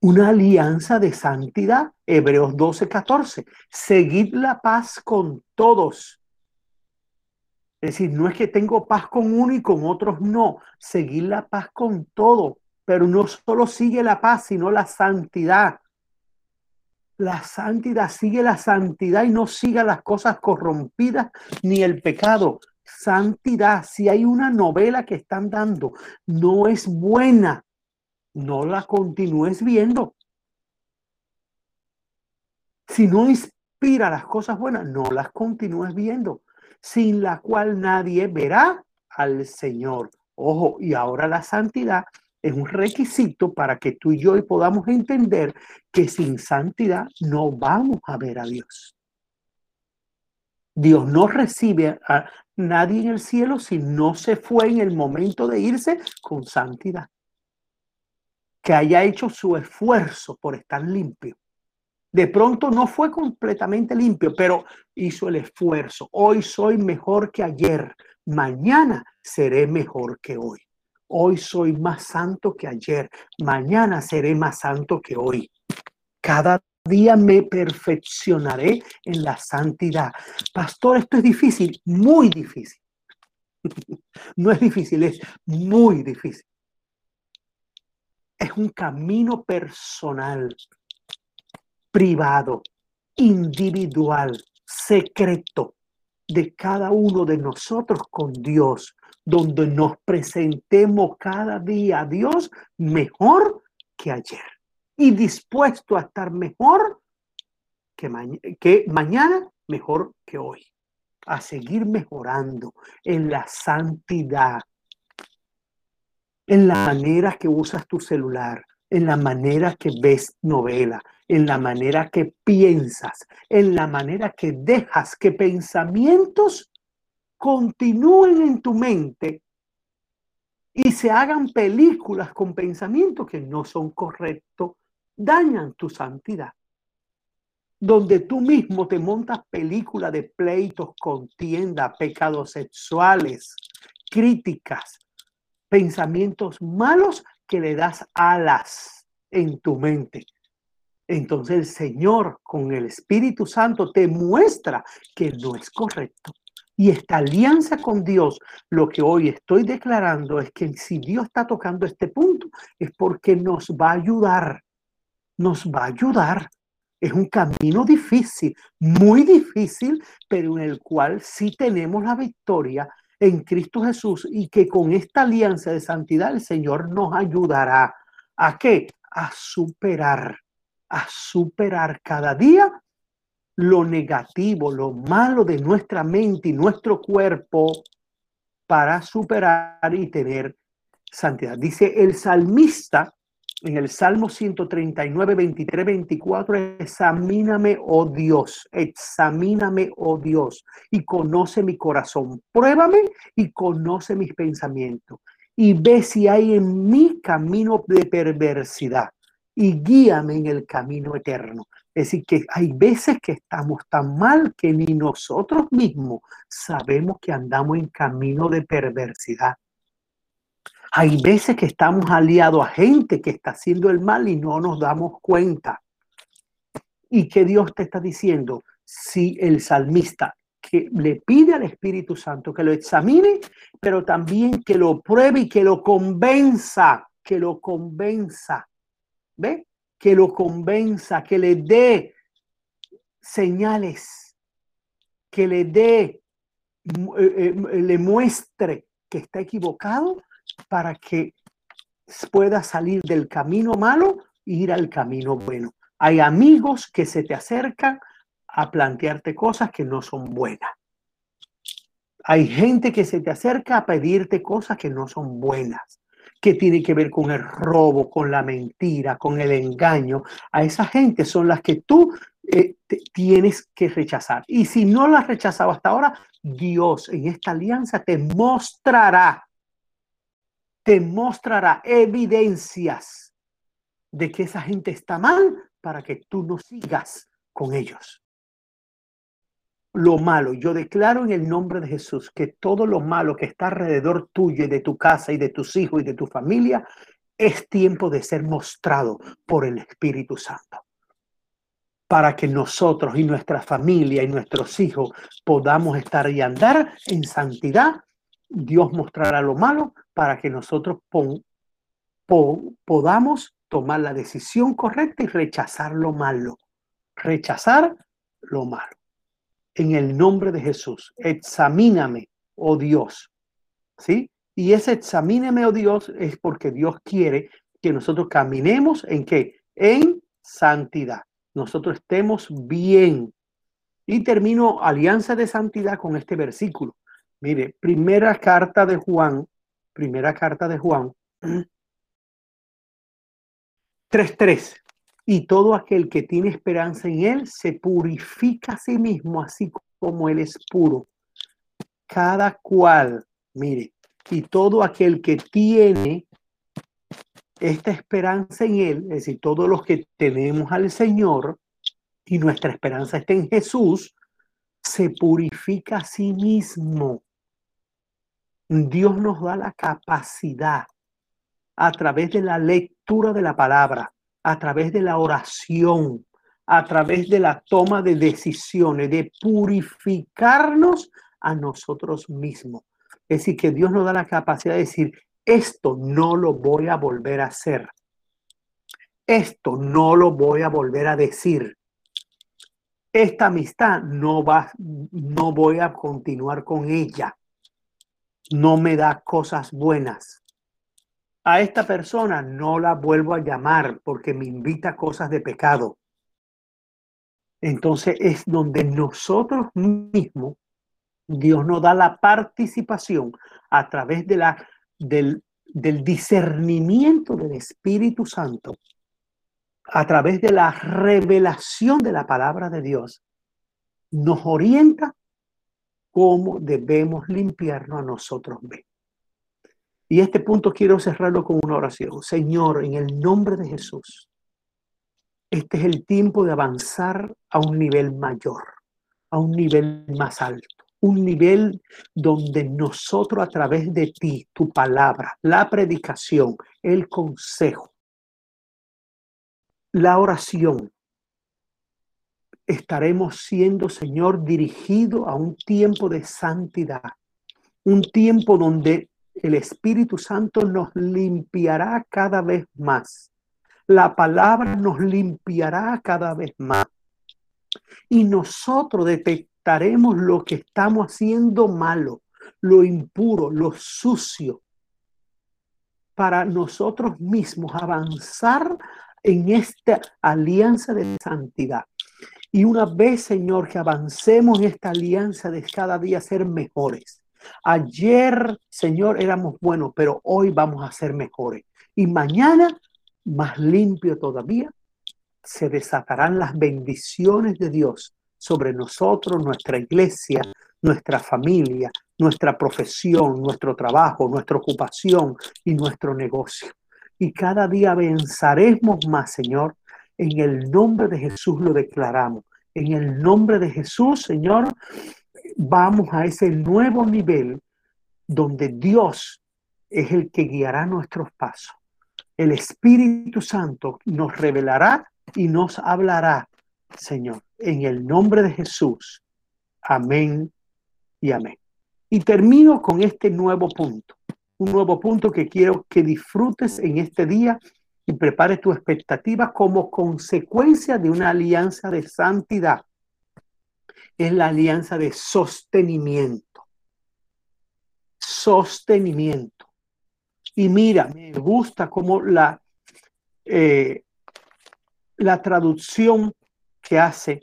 Una alianza de santidad, Hebreos 12, 14. Seguid la paz con todos. Es decir, no es que tengo paz con uno y con otros no. Seguir la paz con todo. Pero no solo sigue la paz, sino la santidad. La santidad sigue la santidad y no siga las cosas corrompidas ni el pecado. Santidad, si hay una novela que están dando, no es buena, no la continúes viendo. Si no inspira las cosas buenas, no las continúes viendo, sin la cual nadie verá al Señor. Ojo, y ahora la santidad es un requisito para que tú y yo podamos entender que sin santidad no vamos a ver a Dios. Dios no recibe a nadie en el cielo si no se fue en el momento de irse con santidad que haya hecho su esfuerzo por estar limpio. De pronto no fue completamente limpio, pero hizo el esfuerzo. Hoy soy mejor que ayer. Mañana seré mejor que hoy. Hoy soy más santo que ayer. Mañana seré más santo que hoy. Cada día me perfeccionaré en la santidad. Pastor, esto es difícil, muy difícil. No es difícil, es muy difícil. Es un camino personal, privado, individual, secreto de cada uno de nosotros con Dios, donde nos presentemos cada día a Dios mejor que ayer y dispuesto a estar mejor que, mañana, mejor que hoy, a seguir mejorando en la santidad, en la manera que usas tu celular, en la manera que ves novela, en la manera que piensas, en la manera que dejas que pensamientos continúen en tu mente y se hagan películas con pensamientos que no son correctos, dañan tu santidad. Donde tú mismo te montas películas de pleitos, contienda, pecados sexuales, críticas, pensamientos malos que le das alas en tu mente. Entonces el Señor con el Espíritu Santo te muestra que no es correcto. Y esta alianza con Dios, lo que hoy estoy declarando es que si Dios está tocando este punto, es porque nos va a ayudar, nos va a ayudar. Es un camino difícil, muy difícil, pero en el cual sí tenemos la victoria en Cristo Jesús y que con esta alianza de santidad el Señor nos ayudará. ¿A qué? A superar, a superar cada día lo negativo, lo malo de nuestra mente y nuestro cuerpo para superar y tener santidad. Dice el salmista en el Salmo 139, 23, 24, examíname, oh Dios, examíname, oh Dios, y conoce mi corazón, pruébame y conoce mis pensamientos, y ve si hay en mi camino de perversidad, y guíame en el camino eterno. Es decir, que hay veces que estamos tan mal que ni nosotros mismos sabemos que andamos en camino de perversidad. Hay veces que estamos aliados a gente que está haciendo el mal y no nos damos cuenta. ¿Y que Dios te está diciendo? Si el salmista que le pide al Espíritu Santo que lo examine, pero también que lo pruebe y que lo convenza, que lo convenza. ¿Ve? Que lo convenza, que le dé señales, que le dé, eh, eh, le muestre que está equivocado para que pueda salir del camino malo e ir al camino bueno. Hay amigos que se te acercan a plantearte cosas que no son buenas. Hay gente que se te acerca a pedirte cosas que no son buenas, que tiene que ver con el robo, con la mentira, con el engaño. A esa gente son las que tú eh, tienes que rechazar. Y si no las has rechazado hasta ahora, Dios en esta alianza te mostrará te mostrará evidencias de que esa gente está mal para que tú no sigas con ellos. Lo malo, yo declaro en el nombre de Jesús que todo lo malo que está alrededor tuyo y de tu casa y de tus hijos y de tu familia es tiempo de ser mostrado por el Espíritu Santo para que nosotros y nuestra familia y nuestros hijos podamos estar y andar en santidad Dios mostrará lo malo para que nosotros podamos tomar la decisión correcta y rechazar lo malo. Rechazar lo malo. En el nombre de Jesús, examíname, oh Dios. ¿Sí? Y ese examíname, oh Dios, es porque Dios quiere que nosotros caminemos en qué? En santidad. Nosotros estemos bien. Y termino alianza de santidad con este versículo. Mire, primera carta de Juan, primera carta de Juan, 3.3. Y todo aquel que tiene esperanza en Él se purifica a sí mismo, así como Él es puro. Cada cual, mire, y todo aquel que tiene esta esperanza en Él, es decir, todos los que tenemos al Señor y nuestra esperanza está en Jesús, se purifica a sí mismo Dios nos da la capacidad a través de la lectura de la palabra, a través de la oración, a través de la toma de decisiones, de purificarnos a nosotros mismos. Es decir, que Dios nos da la capacidad de decir, esto no lo voy a volver a hacer. Esto no lo voy a volver a decir. Esta amistad no va, no voy a continuar con ella. No me da cosas buenas. A esta persona no la vuelvo a llamar porque me invita a cosas de pecado. Entonces es donde nosotros mismos, Dios nos da la participación a través de la, del, del discernimiento del Espíritu Santo, a través de la revelación de la palabra de Dios, nos orienta cómo debemos limpiarnos a nosotros mismos. Y este punto quiero cerrarlo con una oración. Señor, en el nombre de Jesús, este es el tiempo de avanzar a un nivel mayor, a un nivel más alto, un nivel donde nosotros a través de ti, tu palabra, la predicación, el consejo, la oración, estaremos siendo, Señor, dirigido a un tiempo de santidad, un tiempo donde el Espíritu Santo nos limpiará cada vez más la palabra nos limpiará cada vez más. Y nosotros detectaremos lo que estamos haciendo malo, lo impuro, lo sucio, para nosotros mismos avanzar en esta alianza de santidad. Y una vez, Señor, que avancemos en esta alianza de cada día ser mejores. Ayer, Señor, éramos buenos, pero hoy vamos a ser mejores. Y mañana más limpio todavía, se desatarán las bendiciones de Dios sobre nosotros, nuestra iglesia, nuestra familia, nuestra profesión, nuestro trabajo, nuestra ocupación y nuestro negocio. Y cada día avanzaremos más, Señor. En el nombre de Jesús lo declaramos. En el nombre de Jesús, Señor, vamos a ese nuevo nivel donde Dios es el que guiará nuestros pasos el Espíritu Santo nos revelará y nos hablará, Señor, en el nombre de Jesús. Amén y amén. Y termino con este nuevo punto, un nuevo punto que quiero que disfrutes en este día y prepares tu expectativa como consecuencia de una alianza de santidad. Es la alianza de sostenimiento. Sostenimiento. Y mira, me gusta como la, eh, la traducción que hace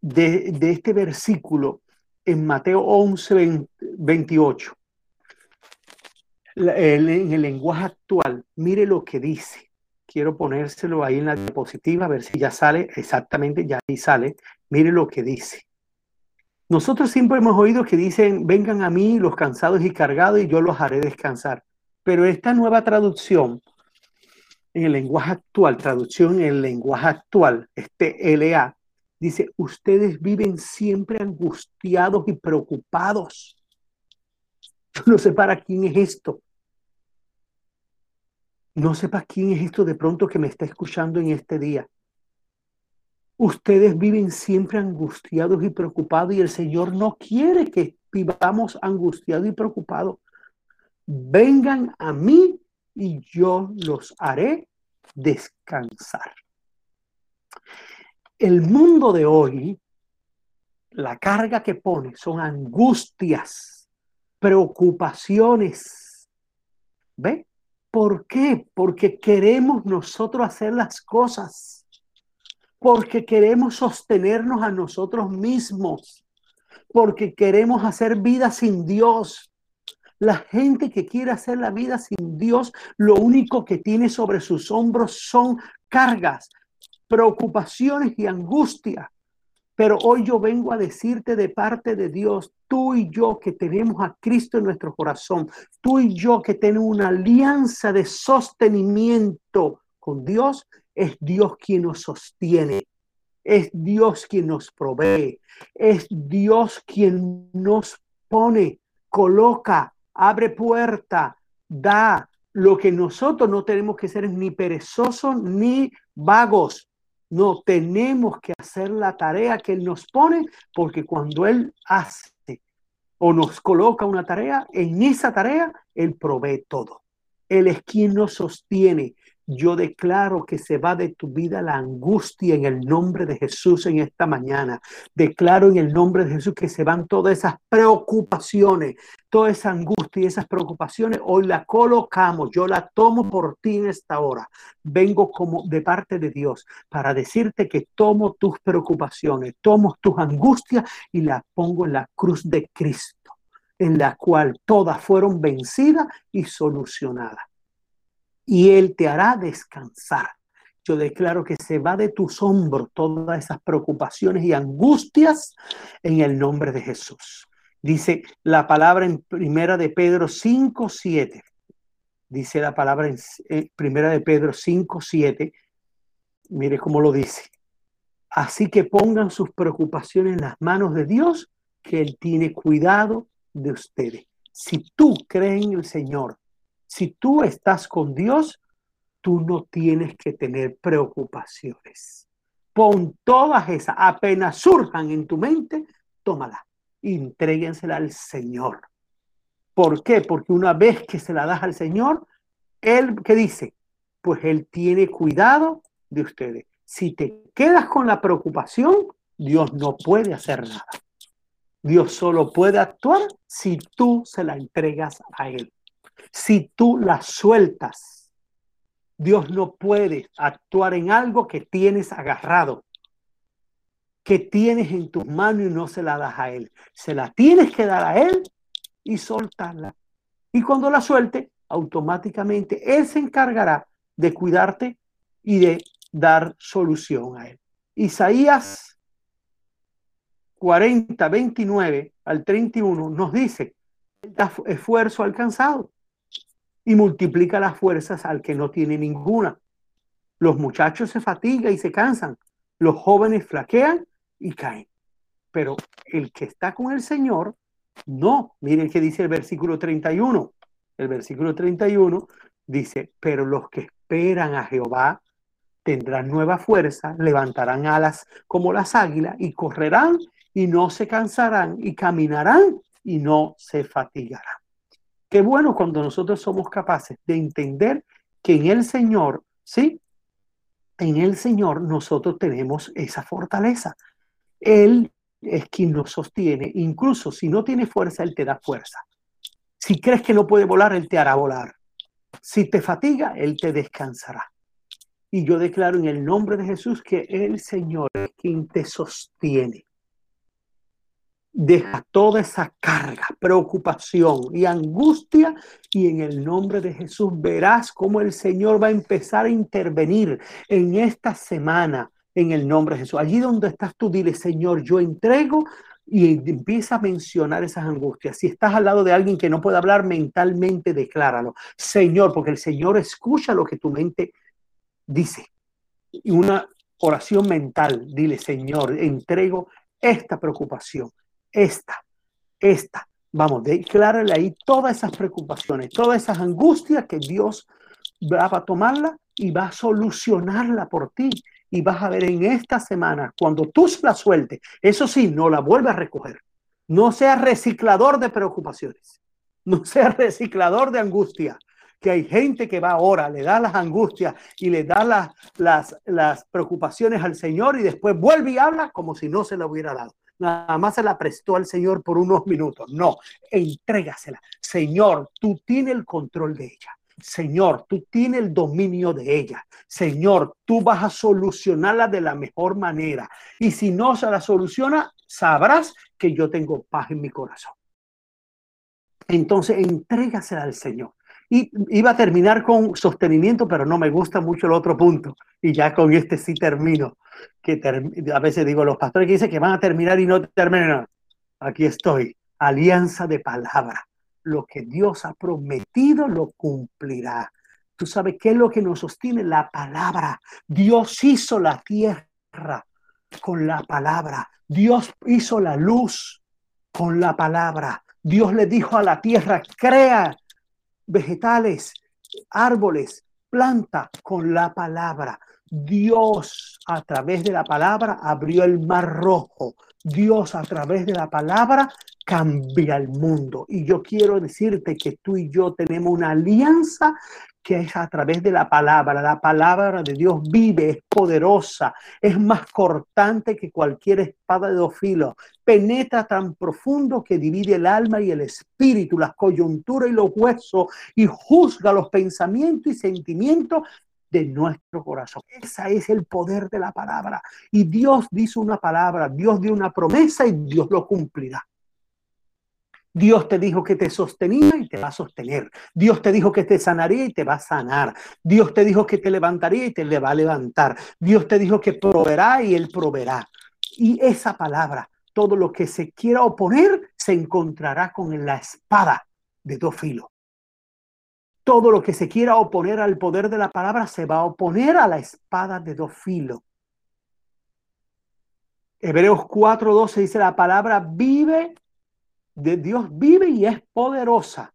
de, este versículo en Mateo 11, 28. En el lenguaje actual, mire lo que dice. Quiero ponérselo ahí en la diapositiva, a ver si ya sale exactamente, ya ahí sale. Mire lo que dice. Nosotros siempre hemos oído que dicen, vengan a mí los cansados y cargados y yo los haré descansar. Pero esta nueva traducción, en el lenguaje actual, traducción en el lenguaje actual, este LA, dice, ustedes viven siempre angustiados y preocupados. No sé para quién es esto. No sé para quién es esto de pronto que me está escuchando en este día. Ustedes viven siempre angustiados y preocupados y el Señor no quiere que vivamos angustiados y preocupados. Vengan a mí y yo los haré descansar. El mundo de hoy, la carga que pone son angustias, preocupaciones. ¿Ve? ¿Por qué? Porque queremos nosotros hacer las cosas porque queremos sostenernos a nosotros mismos, porque queremos hacer vida sin Dios. La gente que quiere hacer la vida sin Dios, lo único que tiene sobre sus hombros son cargas, preocupaciones y angustia. Pero hoy yo vengo a decirte de parte de Dios, tú y yo que tenemos a Cristo en nuestro corazón, tú y yo que tenemos una alianza de sostenimiento con Dios, es Dios quien nos sostiene, es Dios quien nos provee, es Dios quien nos pone, coloca, abre puerta, da, lo que nosotros no tenemos que ser ni perezosos ni vagos. No tenemos que hacer la tarea que Él nos pone, porque cuando Él hace o nos coloca una tarea, en esa tarea Él provee todo. Él es quien nos sostiene. Yo declaro que se va de tu vida la angustia en el nombre de Jesús en esta mañana. Declaro en el nombre de Jesús que se van todas esas preocupaciones, toda esa angustia y esas preocupaciones. Hoy la colocamos, yo la tomo por ti en esta hora. Vengo como de parte de Dios para decirte que tomo tus preocupaciones, tomo tus angustias y las pongo en la cruz de Cristo, en la cual todas fueron vencidas y solucionadas y Él te hará descansar. Yo declaro que se va de tus hombros todas esas preocupaciones y angustias en el nombre de Jesús. Dice la palabra en primera de Pedro 5, 7. Dice la palabra en primera de Pedro 5, 7. Mire cómo lo dice. Así que pongan sus preocupaciones en las manos de Dios, que Él tiene cuidado de ustedes. Si tú crees en el Señor, si tú estás con Dios, tú no tienes que tener preocupaciones. Pon todas esas, apenas surjan en tu mente, tómala, entréguensela al Señor. ¿Por qué? Porque una vez que se la das al Señor, Él, ¿qué dice? Pues Él tiene cuidado de ustedes. Si te quedas con la preocupación, Dios no puede hacer nada. Dios solo puede actuar si tú se la entregas a Él. Si tú la sueltas, Dios no puede actuar en algo que tienes agarrado, que tienes en tus manos y no se la das a Él. Se la tienes que dar a Él y soltarla. Y cuando la suelte, automáticamente Él se encargará de cuidarte y de dar solución a Él. Isaías 40, 29 al 31 nos dice, esfuerzo alcanzado y multiplica las fuerzas al que no tiene ninguna. Los muchachos se fatigan y se cansan, los jóvenes flaquean y caen. Pero el que está con el Señor, no. Miren que dice el versículo 31. El versículo 31 dice, pero los que esperan a Jehová tendrán nueva fuerza, levantarán alas como las águilas y correrán y no se cansarán y caminarán y no se fatigarán. Qué bueno cuando nosotros somos capaces de entender que en el Señor, ¿sí? En el Señor nosotros tenemos esa fortaleza. Él es quien nos sostiene. Incluso si no tiene fuerza, Él te da fuerza. Si crees que no puede volar, Él te hará volar. Si te fatiga, Él te descansará. Y yo declaro en el nombre de Jesús que el Señor es quien te sostiene. Deja toda esa carga, preocupación y angustia y en el nombre de Jesús verás cómo el Señor va a empezar a intervenir en esta semana en el nombre de Jesús. Allí donde estás tú, dile, Señor, yo entrego y empieza a mencionar esas angustias. Si estás al lado de alguien que no puede hablar mentalmente, decláralo. Señor, porque el Señor escucha lo que tu mente dice. Y una oración mental, dile, Señor, entrego esta preocupación esta, esta. Vamos, declárale ahí todas esas preocupaciones, todas esas angustias que Dios va a tomarla y va a solucionarla por ti. Y vas a ver en esta semana, cuando tú la sueltes, eso sí, no la vuelve a recoger. No seas reciclador de preocupaciones. No seas reciclador de angustia. Que hay gente que va ahora, le da las angustias y le da las, las, las preocupaciones al Señor y después vuelve y habla como si no se la hubiera dado nada más se la prestó al Señor por unos minutos. No, entrégasela. Señor, tú tienes el control de ella. Señor, tú tienes el dominio de ella. Señor, tú vas a solucionarla de la mejor manera. Y si no se la soluciona, sabrás que yo tengo paz en mi corazón. Entonces, entrégasela al Señor. Y iba a terminar con sostenimiento, pero no me gusta mucho el otro punto. Y ya con este sí termino. Que a veces digo, los pastores que dicen que van a terminar y no terminan. Aquí estoy. Alianza de palabra. Lo que Dios ha prometido lo cumplirá. Tú sabes qué es lo que nos sostiene la palabra. Dios hizo la tierra con la palabra. Dios hizo la luz con la palabra. Dios le dijo a la tierra, crea vegetales, árboles, planta con la palabra. Dios a través de la palabra abrió el mar rojo. Dios a través de la palabra cambia el mundo. Y yo quiero decirte que tú y yo tenemos una alianza que es a través de la palabra. La palabra de Dios vive, es poderosa, es más cortante que cualquier espada de dos filos. Penetra tan profundo que divide el alma y el espíritu, las coyunturas y los huesos y juzga los pensamientos y sentimientos de nuestro corazón. Ese es el poder de la palabra. Y Dios dice una palabra, Dios dio una promesa y Dios lo cumplirá. Dios te dijo que te sostenía y te va a sostener. Dios te dijo que te sanaría y te va a sanar. Dios te dijo que te levantaría y te le va a levantar. Dios te dijo que proveerá y él proveerá. Y esa palabra, todo lo que se quiera oponer, se encontrará con la espada de dos filos. Todo lo que se quiera oponer al poder de la palabra se va a oponer a la espada de dos filos. Hebreos 4:12 dice la palabra vive de Dios vive y es poderosa.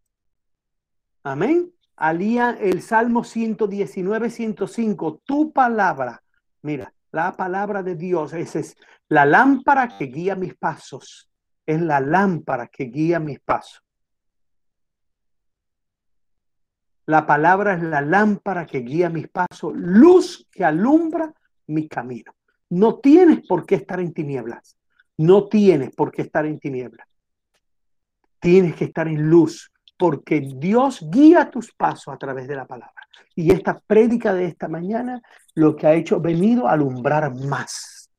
Amén. Alía el Salmo 119, 105, tu palabra. Mira, la palabra de Dios, esa es la lámpara que guía mis pasos. Es la lámpara que guía mis pasos. La palabra es la lámpara que guía mis pasos, luz que alumbra mi camino. No tienes por qué estar en tinieblas. No tienes por qué estar en tinieblas. Tienes que estar en luz porque Dios guía tus pasos a través de la palabra. Y esta prédica de esta mañana lo que ha hecho, venido a alumbrar más.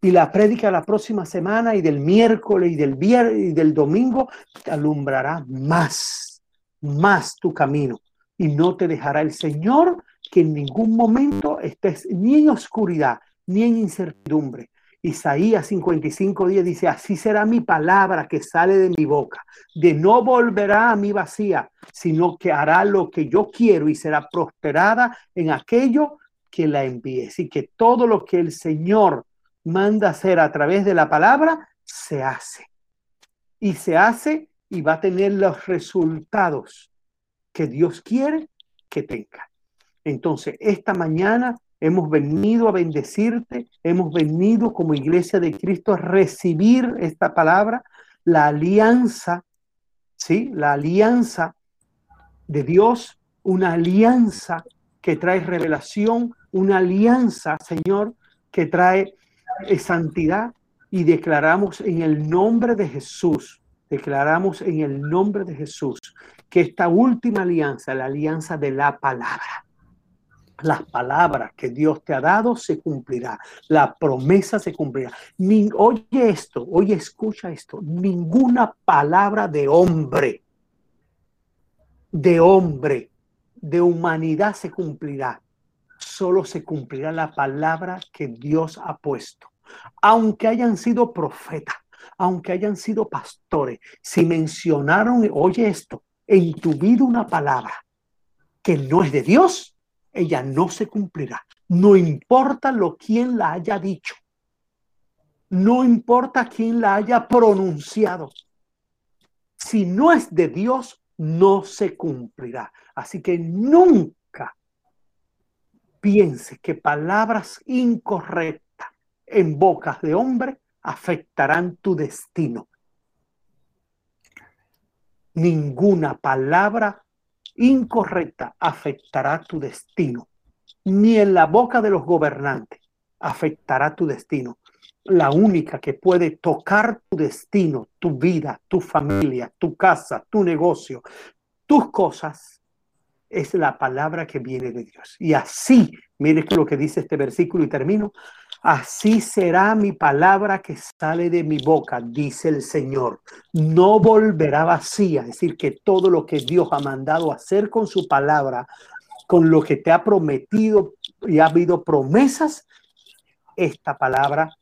Y la prédica de la próxima semana y del miércoles y del viernes y del domingo alumbrará más, más tu camino y no te dejará el Señor que en ningún momento estés ni en oscuridad ni en incertidumbre. Isaías 55 días dice, así será mi palabra que sale de mi boca, de no volverá a mi vacía, sino que hará lo que yo quiero y será prosperada en aquello que la envíe. Así que todo lo que el Señor manda hacer a través de la palabra, se hace. Y se hace y va a tener los resultados que Dios quiere que tenga. Entonces, esta mañana hemos venido a bendecirte, hemos venido como iglesia de Cristo a recibir esta palabra, la alianza, ¿sí? La alianza de Dios, una alianza que trae revelación, una alianza, Señor, que trae eh, santidad y declaramos en el nombre de Jesús, declaramos en el nombre de Jesús que esta última alianza, la alianza de la palabra, las palabras que Dios te ha dado se cumplirá, la promesa se cumplirá. oye esto, oye, escucha esto, ninguna palabra de hombre, de hombre, de humanidad se cumplirá. Solo se cumplirá la palabra que Dios ha puesto. Aunque hayan sido profetas, aunque hayan sido pastores, si mencionaron, oye esto, en tu vida una palabra que no es de Dios, ella no se cumplirá. No importa lo quien la haya dicho. No importa quién la haya pronunciado. Si no es de Dios, no se cumplirá. Así que nunca piense que palabras incorrectas en bocas de hombre afectarán tu destino ninguna palabra incorrecta afectará tu destino, ni en la boca de los gobernantes afectará tu destino. La única que puede tocar tu destino, tu vida, tu familia, tu casa, tu negocio, tus cosas, es la palabra que viene de Dios. Y así, mire lo que dice este versículo y termino, Así será mi palabra que sale de mi boca, dice el Señor. No volverá vacía, es decir, que todo lo que Dios ha mandado hacer con su palabra, con lo que te ha prometido y ha habido promesas, esta palabra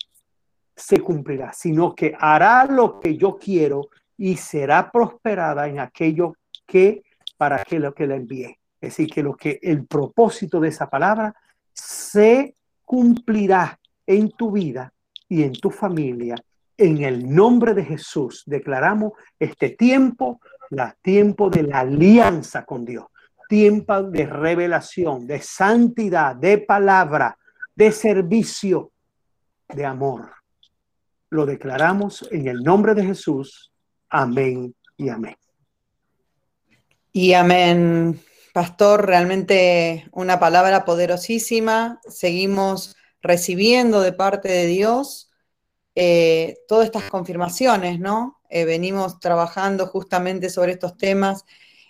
se cumplirá, sino que hará lo que yo quiero y será prosperada en aquello que para que lo que le envíe. Es decir, que lo que el propósito de esa palabra se cumplirá en tu vida y en tu familia. En el nombre de Jesús declaramos este tiempo, la tiempo de la alianza con Dios. tiempo de revelación, de santidad, de palabra, de servicio, de amor. Lo declaramos en el nombre de Jesús. Amén y amén. Y amén, pastor, realmente una palabra poderosísima. Seguimos recibiendo de parte de Dios eh, todas estas confirmaciones, ¿no? Eh, venimos trabajando justamente sobre estos temas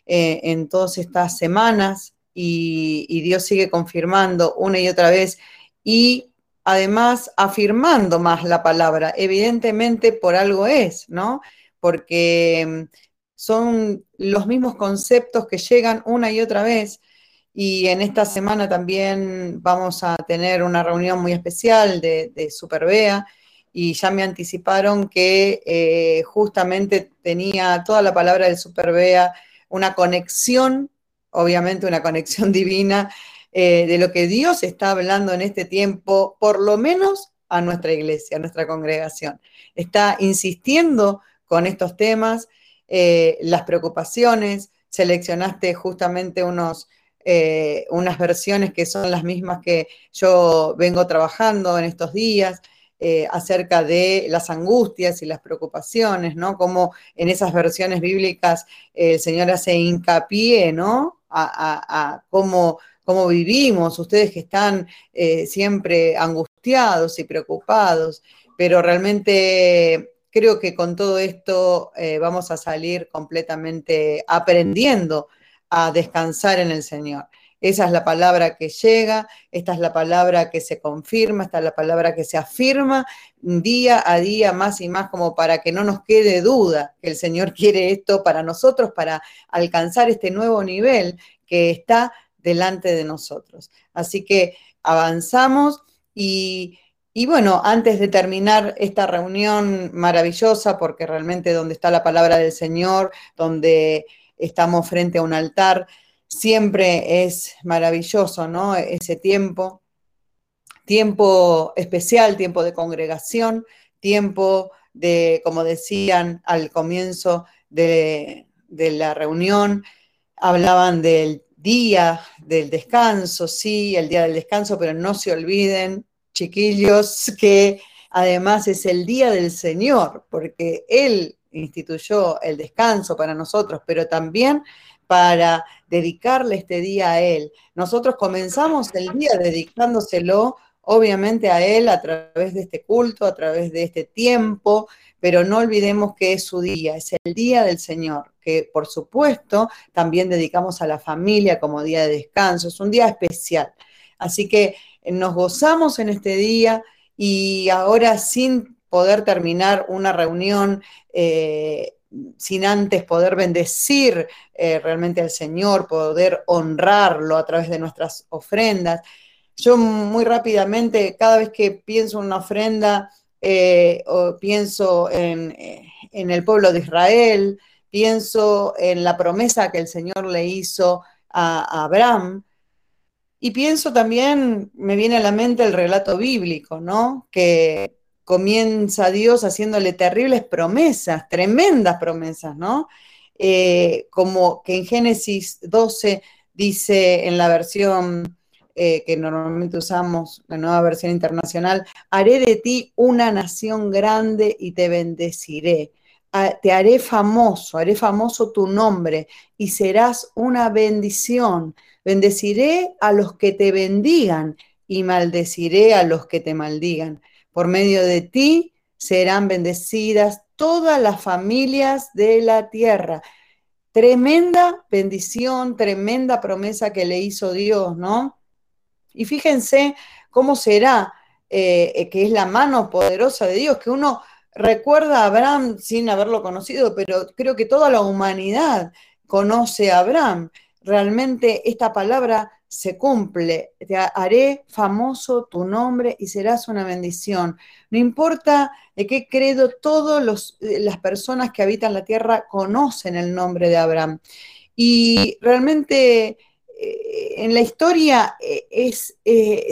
eh, en todas estas semanas y, Dios sigue confirmando una y otra vez y además afirmando más la palabra. Evidentemente por algo es, ¿no? Porque mm, son los mismos conceptos que llegan una y otra vez. Y en esta semana también vamos a tener una reunión muy especial de, Superbea y ya me anticiparon que eh, justamente tenía toda la palabra del Superbea una conexión, obviamente una conexión divina, eh, de lo que Dios está hablando en este tiempo, por lo menos a nuestra iglesia, a nuestra congregación. Está insistiendo con estos temas, eh, las preocupaciones, seleccionaste justamente unos, unas versiones que son las mismas que yo vengo trabajando en estos días. Eh, acerca de las angustias y las preocupaciones, ¿no? Como en esas versiones bíblicas el Señor hace hincapié, ¿no? A, cómo, cómo, vivimos, ustedes que están eh, siempre angustiados y preocupados, pero realmente creo que con todo esto eh, vamos a salir completamente aprendiendo a descansar en el Señor. Esa es la palabra que llega, esta es la palabra que se confirma, esta es la palabra que se afirma día a día más y más como para que no nos quede duda que el Señor quiere esto para nosotros, para alcanzar este nuevo nivel que está delante de nosotros. Así que avanzamos y, y bueno, antes de terminar esta reunión maravillosa, porque realmente donde está la palabra del Señor, donde estamos frente a un altar, siempre es maravilloso, ¿no? Ese tiempo, tiempo especial, tiempo de congregación, tiempo de, como decían al comienzo de, la reunión, hablaban del día del descanso, sí, el día del descanso, pero no se olviden, chiquillos, que además es el día del Señor, porque Él instituyó el descanso para nosotros, pero también para dedicarle este día a Él. Nosotros comenzamos el día dedicándoselo, obviamente, a Él a través de este culto, a través de este tiempo, pero no olvidemos que es su día, es el día del Señor, que por supuesto también dedicamos a la familia como día de descanso, es un día especial. Así que nos gozamos en este día y ahora sin poder terminar una reunión eh, sin antes poder bendecir eh, realmente al Señor, poder honrarlo a través de nuestras ofrendas. Yo muy rápidamente, cada vez que pienso en una ofrenda, eh, pienso en, en, el pueblo de Israel, pienso en la promesa que el Señor le hizo a, a Abraham, y pienso también, me viene a la mente el relato bíblico, ¿no? Que comienza Dios haciéndole terribles promesas, tremendas promesas, ¿no? Eh, como que en Génesis 12 dice en la versión eh, que normalmente usamos, la nueva versión internacional, haré de ti una nación grande y te bendeciré. Te haré famoso, haré famoso tu nombre y serás una bendición. Bendeciré a los que te bendigan y maldeciré a los que te maldigan. Por medio de ti serán bendecidas todas las familias de la tierra. Tremenda bendición, tremenda promesa que le hizo Dios, ¿no? Y fíjense cómo será, eh, que es la mano poderosa de Dios, que uno recuerda a Abraham sin haberlo conocido, pero creo que toda la humanidad conoce a Abraham. Realmente esta palabra se cumple, te haré famoso tu nombre y serás una bendición. No importa de qué credo, todas eh, las personas que habitan la tierra conocen el nombre de Abraham. Y realmente eh, en la historia eh,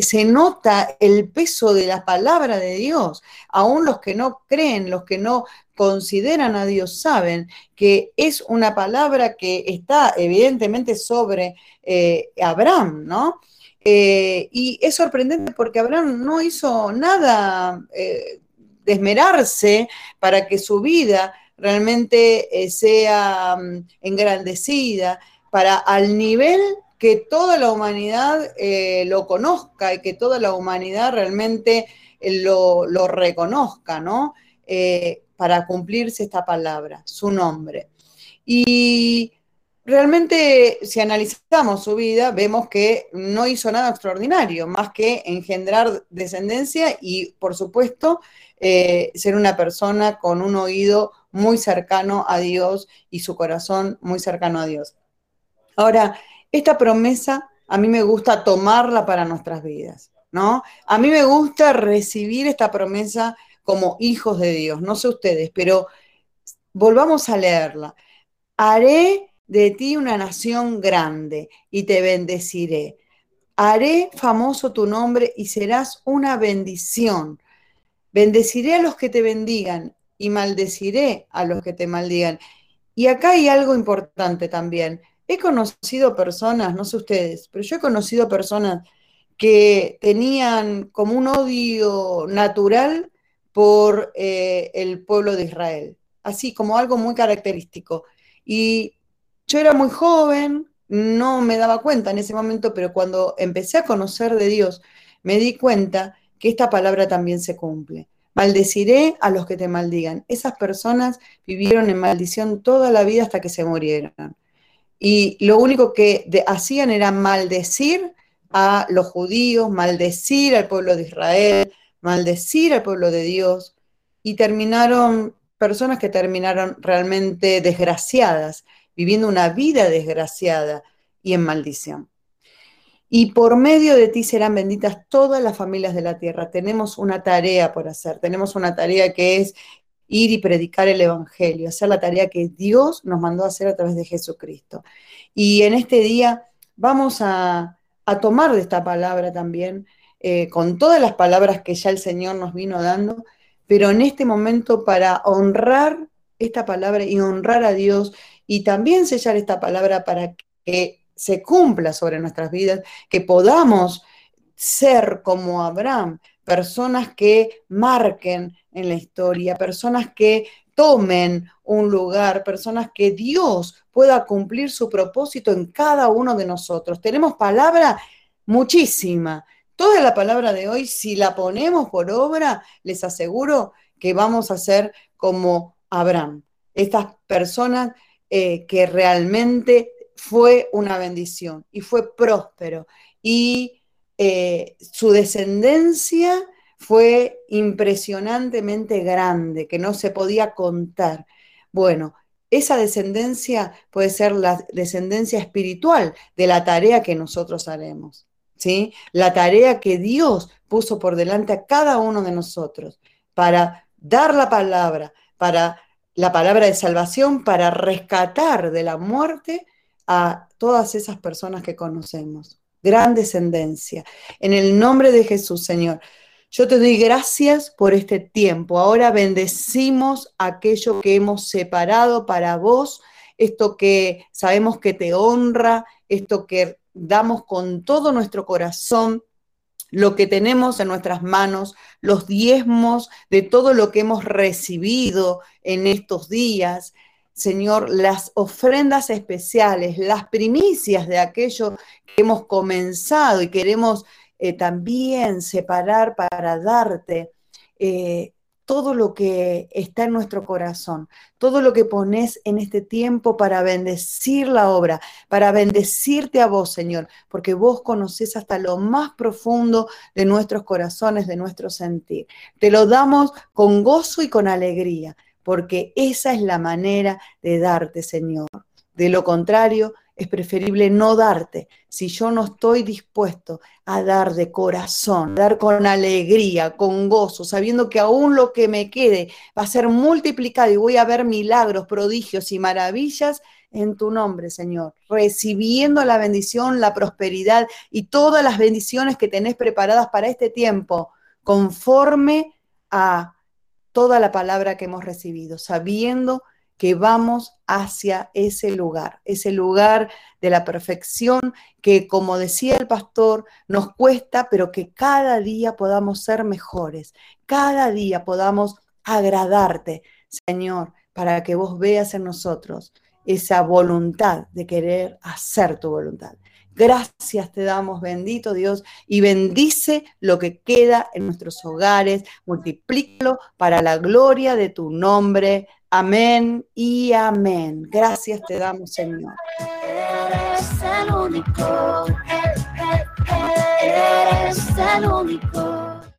se nota el peso de la palabra de Dios. Aún los que no creen, los que no consideran a Dios saben que es una palabra que está evidentemente sobre eh, Abraham, ¿no? Eh, y es sorprendente porque Abraham no hizo nada eh, de esmerarse para que su vida realmente sea mm, engrandecida, para al nivel que toda la humanidad lo conozca y que toda la humanidad realmente lo, lo reconozca, ¿no? Para cumplirse esta palabra, su nombre. Y realmente, si analizamos su vida, vemos que no hizo nada extraordinario, más que engendrar descendencia y, por supuesto, eh, ser una persona con un oído muy cercano a Dios y su corazón muy cercano a Dios. Ahora, esta promesa a mí me gusta tomarla para nuestras vidas. ¿no? A mí me gusta recibir esta promesa como hijos de Dios, no sé ustedes, pero volvamos a leerla. Haré de ti una nación grande y te bendeciré. Haré famoso tu nombre y serás una bendición. Bendeciré a los que te bendigan y maldeciré a los que te maldigan. Y acá hay algo importante también. He conocido personas, no sé ustedes, pero yo he conocido personas que tenían como un odio natural por eh, el pueblo de Israel, así como algo muy característico. Y yo era muy joven, no me daba cuenta en ese momento, pero cuando empecé a conocer de Dios, me di cuenta que esta palabra también se cumple. Maldeciré a los que te maldigan. Esas personas vivieron en maldición toda la vida hasta que se murieron. Y lo único que hacían era maldecir a los judíos, maldecir al pueblo de Israel, maldecir al pueblo de Dios, y terminaron personas que terminaron realmente desgraciadas, viviendo una vida desgraciada y en maldición. Y por medio de ti serán benditas todas las familias de la tierra. Tenemos una tarea por hacer, tenemos una tarea que es ir y predicar el Evangelio, hacer la tarea que Dios nos mandó a hacer a través de Jesucristo. Y en este día vamos a, a tomar de esta palabra también, eh, con todas las palabras que ya el Señor nos vino dando, pero en este momento para honrar esta palabra y honrar a Dios y también sellar esta palabra para que se cumpla sobre nuestras vidas, que podamos ser como Abraham, personas que marquen en la historia, personas que tomen un lugar, personas que Dios pueda cumplir su propósito en cada uno de nosotros. Tenemos palabra muchísima. Toda la palabra de hoy, si la ponemos por obra, les aseguro que vamos a ser como Abraham. Estas personas eh, que realmente fue una bendición y fue próspero. Y eh, su descendencia fue impresionantemente grande, que no se podía contar. Bueno, esa descendencia puede ser la descendencia espiritual de la tarea que nosotros haremos, La tarea que Dios puso por delante a cada uno de nosotros para dar la palabra, para la palabra de salvación, para rescatar de la muerte a todas esas personas que conocemos. Gran descendencia. En el nombre de Jesús, Señor. Yo te doy gracias por este tiempo. Ahora bendecimos aquello que hemos separado para vos, esto que sabemos que te honra, esto que damos con todo nuestro corazón, lo que tenemos en nuestras manos, los diezmos de todo lo que hemos recibido en estos días. Señor, las ofrendas especiales, las primicias de aquello que hemos comenzado y queremos eh, también separar para darte eh, todo lo que está en nuestro corazón, todo lo que pones en este tiempo para bendecir la obra, para bendecirte a vos, Señor, porque vos conoces hasta lo más profundo de nuestros corazones, de nuestro sentir. Te lo damos con gozo y con alegría, porque esa es la manera de darte, Señor. De lo contrario, es preferible no darte. Si yo no estoy dispuesto a dar de corazón, dar con alegría, con gozo, sabiendo que aún lo que me quede va a ser multiplicado y voy a ver milagros, prodigios y maravillas en tu nombre, Señor, recibiendo la bendición, la prosperidad y todas las bendiciones que tenés preparadas para este tiempo, conforme a toda la palabra que hemos recibido, sabiendo que vamos hacia ese lugar, ese lugar de la perfección que, como decía el pastor, nos cuesta, pero que cada día podamos ser mejores, cada día podamos agradarte, Señor, para que vos veas en nosotros esa voluntad de querer hacer tu voluntad. Gracias te damos, bendito Dios, y bendice lo que queda en nuestros hogares, multiplícalo para la gloria de tu nombre. Amén y amén. Gracias te damos, Señor. Eres el único.